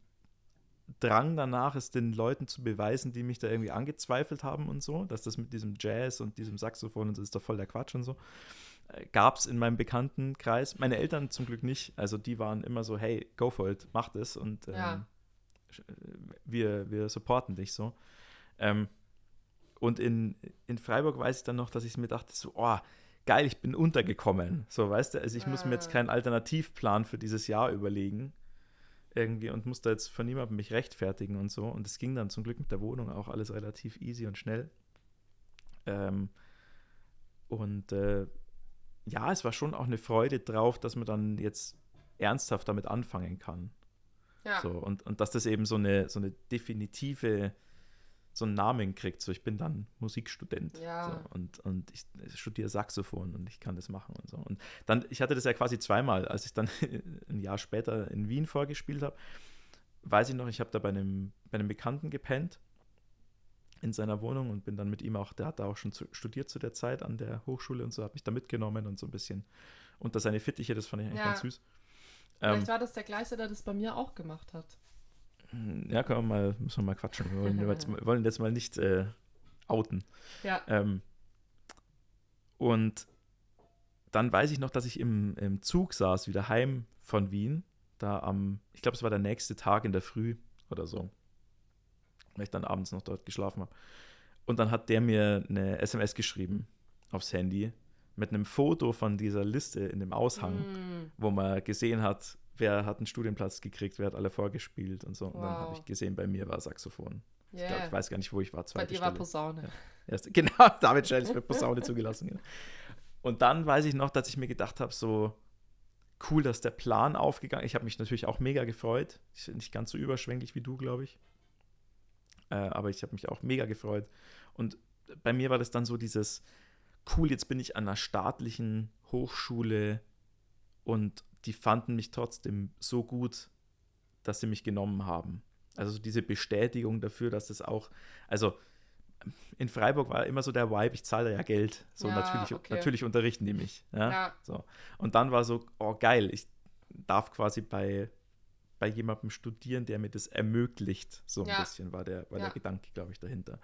S2: Drang danach, es den Leuten zu beweisen, die mich da irgendwie angezweifelt haben und so, dass das mit diesem Jazz und diesem Saxophon und so ist doch voll der Quatsch und so. Gab es in meinem Bekanntenkreis. Meine Eltern zum Glück nicht. Also die waren immer so, hey, go for it, mach das und ähm,
S1: Ja.
S2: wir, wir supporten dich so. Ähm, und in, in Freiburg weiß ich dann noch, dass ich mir dachte, so, oh, geil, ich bin untergekommen. So, weißt du, also ich muss mir jetzt
S1: Ah.
S2: keinen Alternativplan für dieses Jahr überlegen. Irgendwie und muss da jetzt von niemandem mich rechtfertigen und so. Und es ging dann zum Glück mit der Wohnung auch alles relativ easy und schnell. Ähm, und äh, ja, es war schon auch eine Freude drauf, dass man dann jetzt ernsthaft damit anfangen kann.
S1: Ja.
S2: So, und, und dass das eben so eine, so eine definitive, so einen Namen kriegt. So, ich bin dann Musikstudent.
S1: Ja.
S2: So, und, und ich studiere Saxophon und ich kann das machen und so. Und dann, ich hatte das ja quasi zweimal, als ich dann ein Jahr später in Wien vorgespielt habe, weiß ich noch, ich habe da bei einem, bei einem Bekannten gepennt in seiner Wohnung und bin dann mit ihm auch, der hat da auch schon zu, studiert zu der Zeit an der Hochschule und so, hat mich da mitgenommen und so ein bisschen unter seine Fittiche, das fand ich eigentlich
S1: Ja.
S2: ganz süß.
S1: Vielleicht
S2: Ähm,
S1: war das der gleiche, der das bei mir auch gemacht hat.
S2: ja, können wir mal, müssen wir mal quatschen. Wir wollen jetzt, wollen jetzt mal nicht äh, outen.
S1: Ja.
S2: Ähm, und dann weiß ich noch, dass ich im, im Zug saß, wieder heim von Wien. Da am, ich glaube, es war der nächste Tag in der Früh oder so. Weil ich dann abends noch dort geschlafen habe. Und dann hat der mir eine SMS geschrieben aufs Handy mit einem Foto von dieser Liste in dem Aushang,
S1: Mm,
S2: wo man gesehen hat, wer hat einen Studienplatz gekriegt, wer hat alle vorgespielt und so. Und dann habe
S1: Wow.
S2: ich gesehen, bei mir war Saxophon. Ich,
S1: yeah.
S2: glaub, ich weiß gar nicht, wo ich war.
S1: bei dir war. Posaune.
S2: Ja. Erst, genau, David Schell's wird Posaune zugelassen. Genau. Und dann weiß ich noch, dass ich mir gedacht habe, so cool, dass der Plan aufgegangen ist. Ich habe mich natürlich auch mega gefreut. Ich, nicht ganz so überschwänglich wie du, glaube ich. Äh, aber ich habe mich auch mega gefreut. Und bei mir war das dann so dieses, cool, jetzt bin ich an einer staatlichen Hochschule und die fanden mich trotzdem so gut, dass sie mich genommen haben. Also so diese Bestätigung dafür, dass das auch, also in Freiburg war immer so der Vibe, ich zahle ja Geld. So
S1: Ja,
S2: natürlich,
S1: okay.
S2: natürlich unterrichten die mich. Ja?
S1: Ja.
S2: So. Und dann war so, oh geil, ich darf quasi bei, bei jemandem studieren, der mir das ermöglicht. So ein
S1: Ja.
S2: bisschen war der, war
S1: Ja.
S2: der Gedanke, glaube ich, dahinter.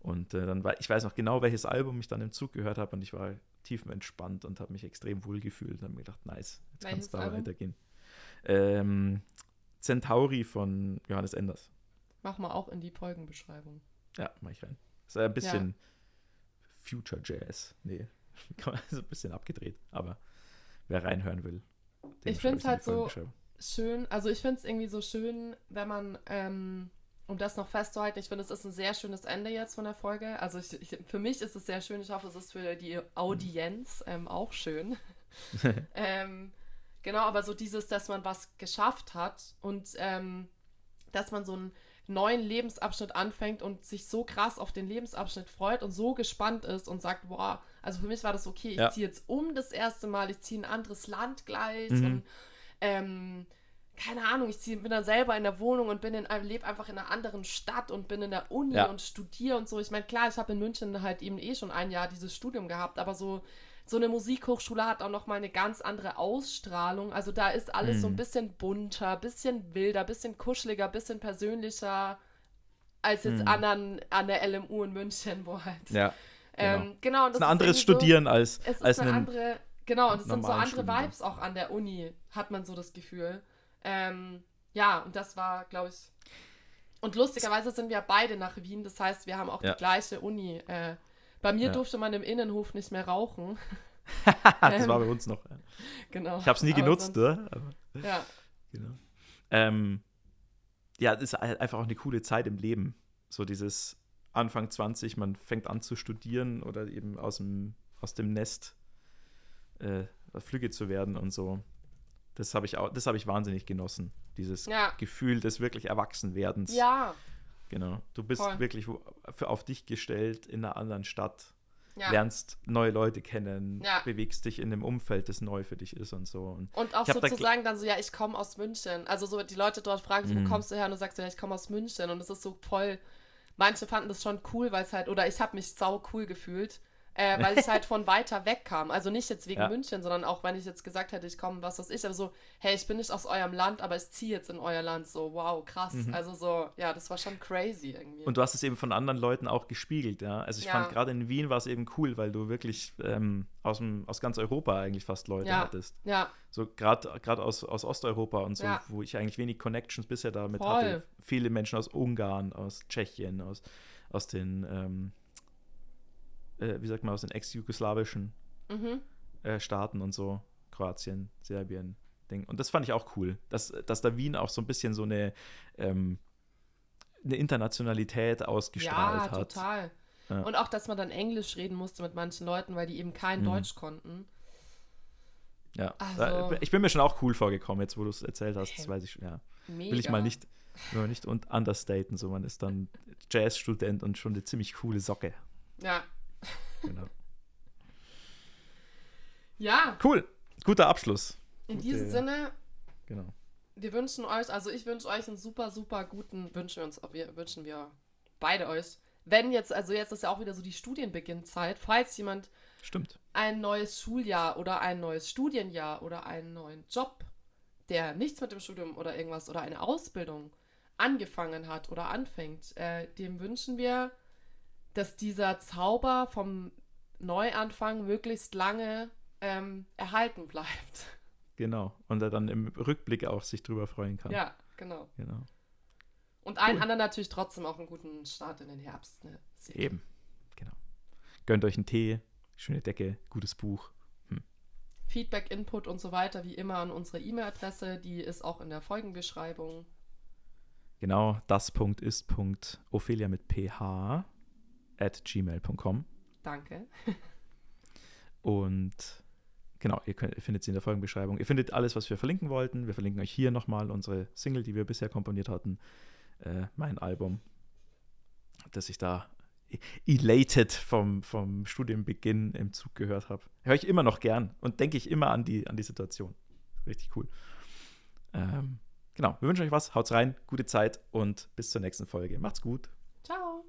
S2: Und äh, dann war, ich weiß noch genau, welches Album ich dann im Zug gehört habe und ich war tiefenentspannt und habe mich extrem wohl gefühlt und habe mir gedacht, nice, jetzt kann es da
S1: Album?
S2: weitergehen. Ähm, Centauri von Johannes Enders.
S1: Mach mal auch in die Folgenbeschreibung.
S2: Ja, mach ich rein. Ist ein bisschen Future Jazz. Nee, ist ein bisschen abgedreht, aber wer reinhören will. dem
S1: Ich
S2: in die
S1: halt so-
S2: Folgenbeschreibung.
S1: Schön, also ich finde es irgendwie so schön, wenn man, ähm, um das noch festzuhalten, ich finde, es ist ein sehr schönes Ende jetzt von der Folge. Also ich, ich, für mich ist es sehr schön, ich hoffe, es ist für die Audienz ähm, auch schön. ähm, genau, aber so dieses, dass man was geschafft hat und ähm, dass man so einen neuen Lebensabschnitt anfängt und sich so krass auf den Lebensabschnitt freut und so gespannt ist und sagt, boah, also für mich war das okay, ich
S2: Ja.
S1: ziehe jetzt um das erste Mal, ich ziehe in ein anderes Land gleich
S2: Mhm.
S1: und ähm, keine Ahnung, ich zieh, bin dann selber in der Wohnung und bin in einem, lebe einfach in einer anderen Stadt und bin in der Uni
S2: Ja.
S1: und studiere und so. Ich meine, klar, ich habe in München halt eben eh schon ein Jahr dieses Studium gehabt, aber so, so eine Musikhochschule hat auch noch mal eine ganz andere Ausstrahlung. Also da ist alles so ein
S2: Mhm.
S1: bisschen bunter, bisschen wilder, bisschen kuscheliger, bisschen persönlicher als jetzt
S2: Mhm.
S1: an, an, der LMU in München, wo halt.
S2: Ja,
S1: ähm, genau. und
S2: das ist ein anderes
S1: irgendwie so-
S2: Studieren als,
S1: es ist
S2: als
S1: eine
S2: einen,
S1: andere, genau, und es sind so andere
S2: Studiengang.
S1: Vibes auch an der Uni, hat man so das Gefühl. Ähm, ja, und das war, glaube ich. Und lustigerweise sind wir beide nach Wien, das heißt, wir haben auch
S2: Ja.
S1: die gleiche Uni. Äh, bei mir
S2: Ja.
S1: durfte man im Innenhof nicht mehr rauchen.
S2: das war bei uns noch.
S1: genau.
S2: Ich habe es nie genutzt,
S1: sonst-
S2: ne? Aber,
S1: Ja,
S2: genau. Ähm, ja, ist halt einfach auch eine coole Zeit im Leben. So dieses Anfang 20, man fängt an zu studieren oder eben aus dem, aus dem Nest äh, Flügge zu werden und so. Das habe ich auch, das habe ich wahnsinnig genossen. Dieses
S1: Ja.
S2: Gefühl des wirklich Erwachsenwerdens.
S1: ja,
S2: Genau. Du bist
S1: Voll.
S2: wirklich für, auf dich gestellt in einer anderen Stadt,
S1: ja.
S2: lernst neue Leute kennen,
S1: Ja.
S2: bewegst dich in einem Umfeld, das neu für dich ist und so. Und
S1: Und auch
S2: Ich hab
S1: so
S2: da
S1: dann so, ja, ich komme aus München. Also so, die Leute dort fragen
S2: Mhm.
S1: wo kommst du her? Und du sagst ja, ich komme aus München. Und es ist so voll, manche fanden das schon cool, weil es halt, oder ich habe mich sau cool gefühlt, äh, weil ich halt von weiter weg kam. Also nicht jetzt wegen
S2: Ja.
S1: München, sondern auch, wenn ich jetzt gesagt hätte, ich komme, was weiß ich, aber so, hey, ich bin nicht aus eurem Land, aber ich ziehe jetzt in euer Land. So, wow, krass.
S2: Mhm.
S1: Also so, ja, das war schon crazy irgendwie.
S2: Und du hast es eben von anderen Leuten auch gespiegelt, ja. Also ich
S1: Ja.
S2: fand gerade in Wien war es eben cool, weil du wirklich ähm, aus, dem, aus ganz Europa eigentlich fast Leute
S1: Ja.
S2: hattest.
S1: ja,
S2: So gerade aus, aus Osteuropa und so,
S1: Ja.
S2: wo ich eigentlich wenig Connections bisher damit
S1: Voll.
S2: hatte. Viele Menschen aus Ungarn, aus Tschechien, aus, aus den, ähm, äh, wie sagt man, aus den ex-jugoslawischen
S1: mhm.
S2: äh, Staaten und so, Kroatien, Serbien, Ding. Und das fand ich auch cool, dass, dass da Wien auch so ein bisschen so eine, ähm, eine Internationalität ausgestrahlt
S1: ja,
S2: hat.
S1: total.
S2: Ja.
S1: Und auch, dass man dann Englisch reden musste mit manchen Leuten, weil die eben kein
S2: Mhm.
S1: Deutsch konnten.
S2: Ja.
S1: Also-
S2: ich bin mir schon auch cool vorgekommen, jetzt wo du es erzählt hast. Das weiß ich schon, ja.
S1: Mega.
S2: Will ich mal nicht, will nicht und understaten. So, man ist dann Jazzstudent und schon eine ziemlich coole Socke.
S1: Ja.
S2: Genau.
S1: Ja,
S2: Cool. Guter Abschluss.
S1: in
S2: Gute-
S1: diesem Sinne,
S2: Genau.
S1: wir wünschen euch, also ich wünsche euch einen super, super guten, wünschen wir uns, wir wünschen wir beide euch. Wenn jetzt, also jetzt ist ja auch wieder so die Studienbeginnzeit, falls jemand
S2: Stimmt.
S1: ein neues Schuljahr oder ein neues Studienjahr oder einen neuen Job, der nichts mit dem Studium oder irgendwas oder eine Ausbildung angefangen hat oder anfängt, äh, dem wünschen wir, dass dieser Zauber vom Neuanfang möglichst lange ähm, erhalten bleibt.
S2: Genau. Und er dann im Rückblick auch sich drüber freuen kann.
S1: Ja, genau.
S2: Genau.
S1: Und allen
S2: Cool.
S1: anderen natürlich trotzdem auch einen guten Start in den Herbst. Ne?
S2: Eben. Genau. Gönnt euch einen Tee, schöne Decke, gutes Buch.
S1: Feedback, Input und so weiter, wie immer an unsere E-Mail-Adresse, die ist auch in der Folgenbeschreibung.
S2: Genau, das Punkt ist Punkt Ophelia mit ph at gmail.com.
S1: Danke.
S2: Und genau, ihr, könnt, ihr findet sie in der Folgenbeschreibung. Ihr findet alles, was wir verlinken wollten. Wir verlinken euch hier nochmal unsere Single, die wir bisher komponiert hatten, äh, mein Album. dass ich da elated vom, vom Studienbeginn im Zug gehört habe. Höre ich immer noch gern und denke ich immer an die, an die Situation. Richtig cool. Ähm, genau, wir wünschen euch was, haut's rein, gute Zeit und bis zur nächsten Folge. Macht's gut.
S1: Ciao.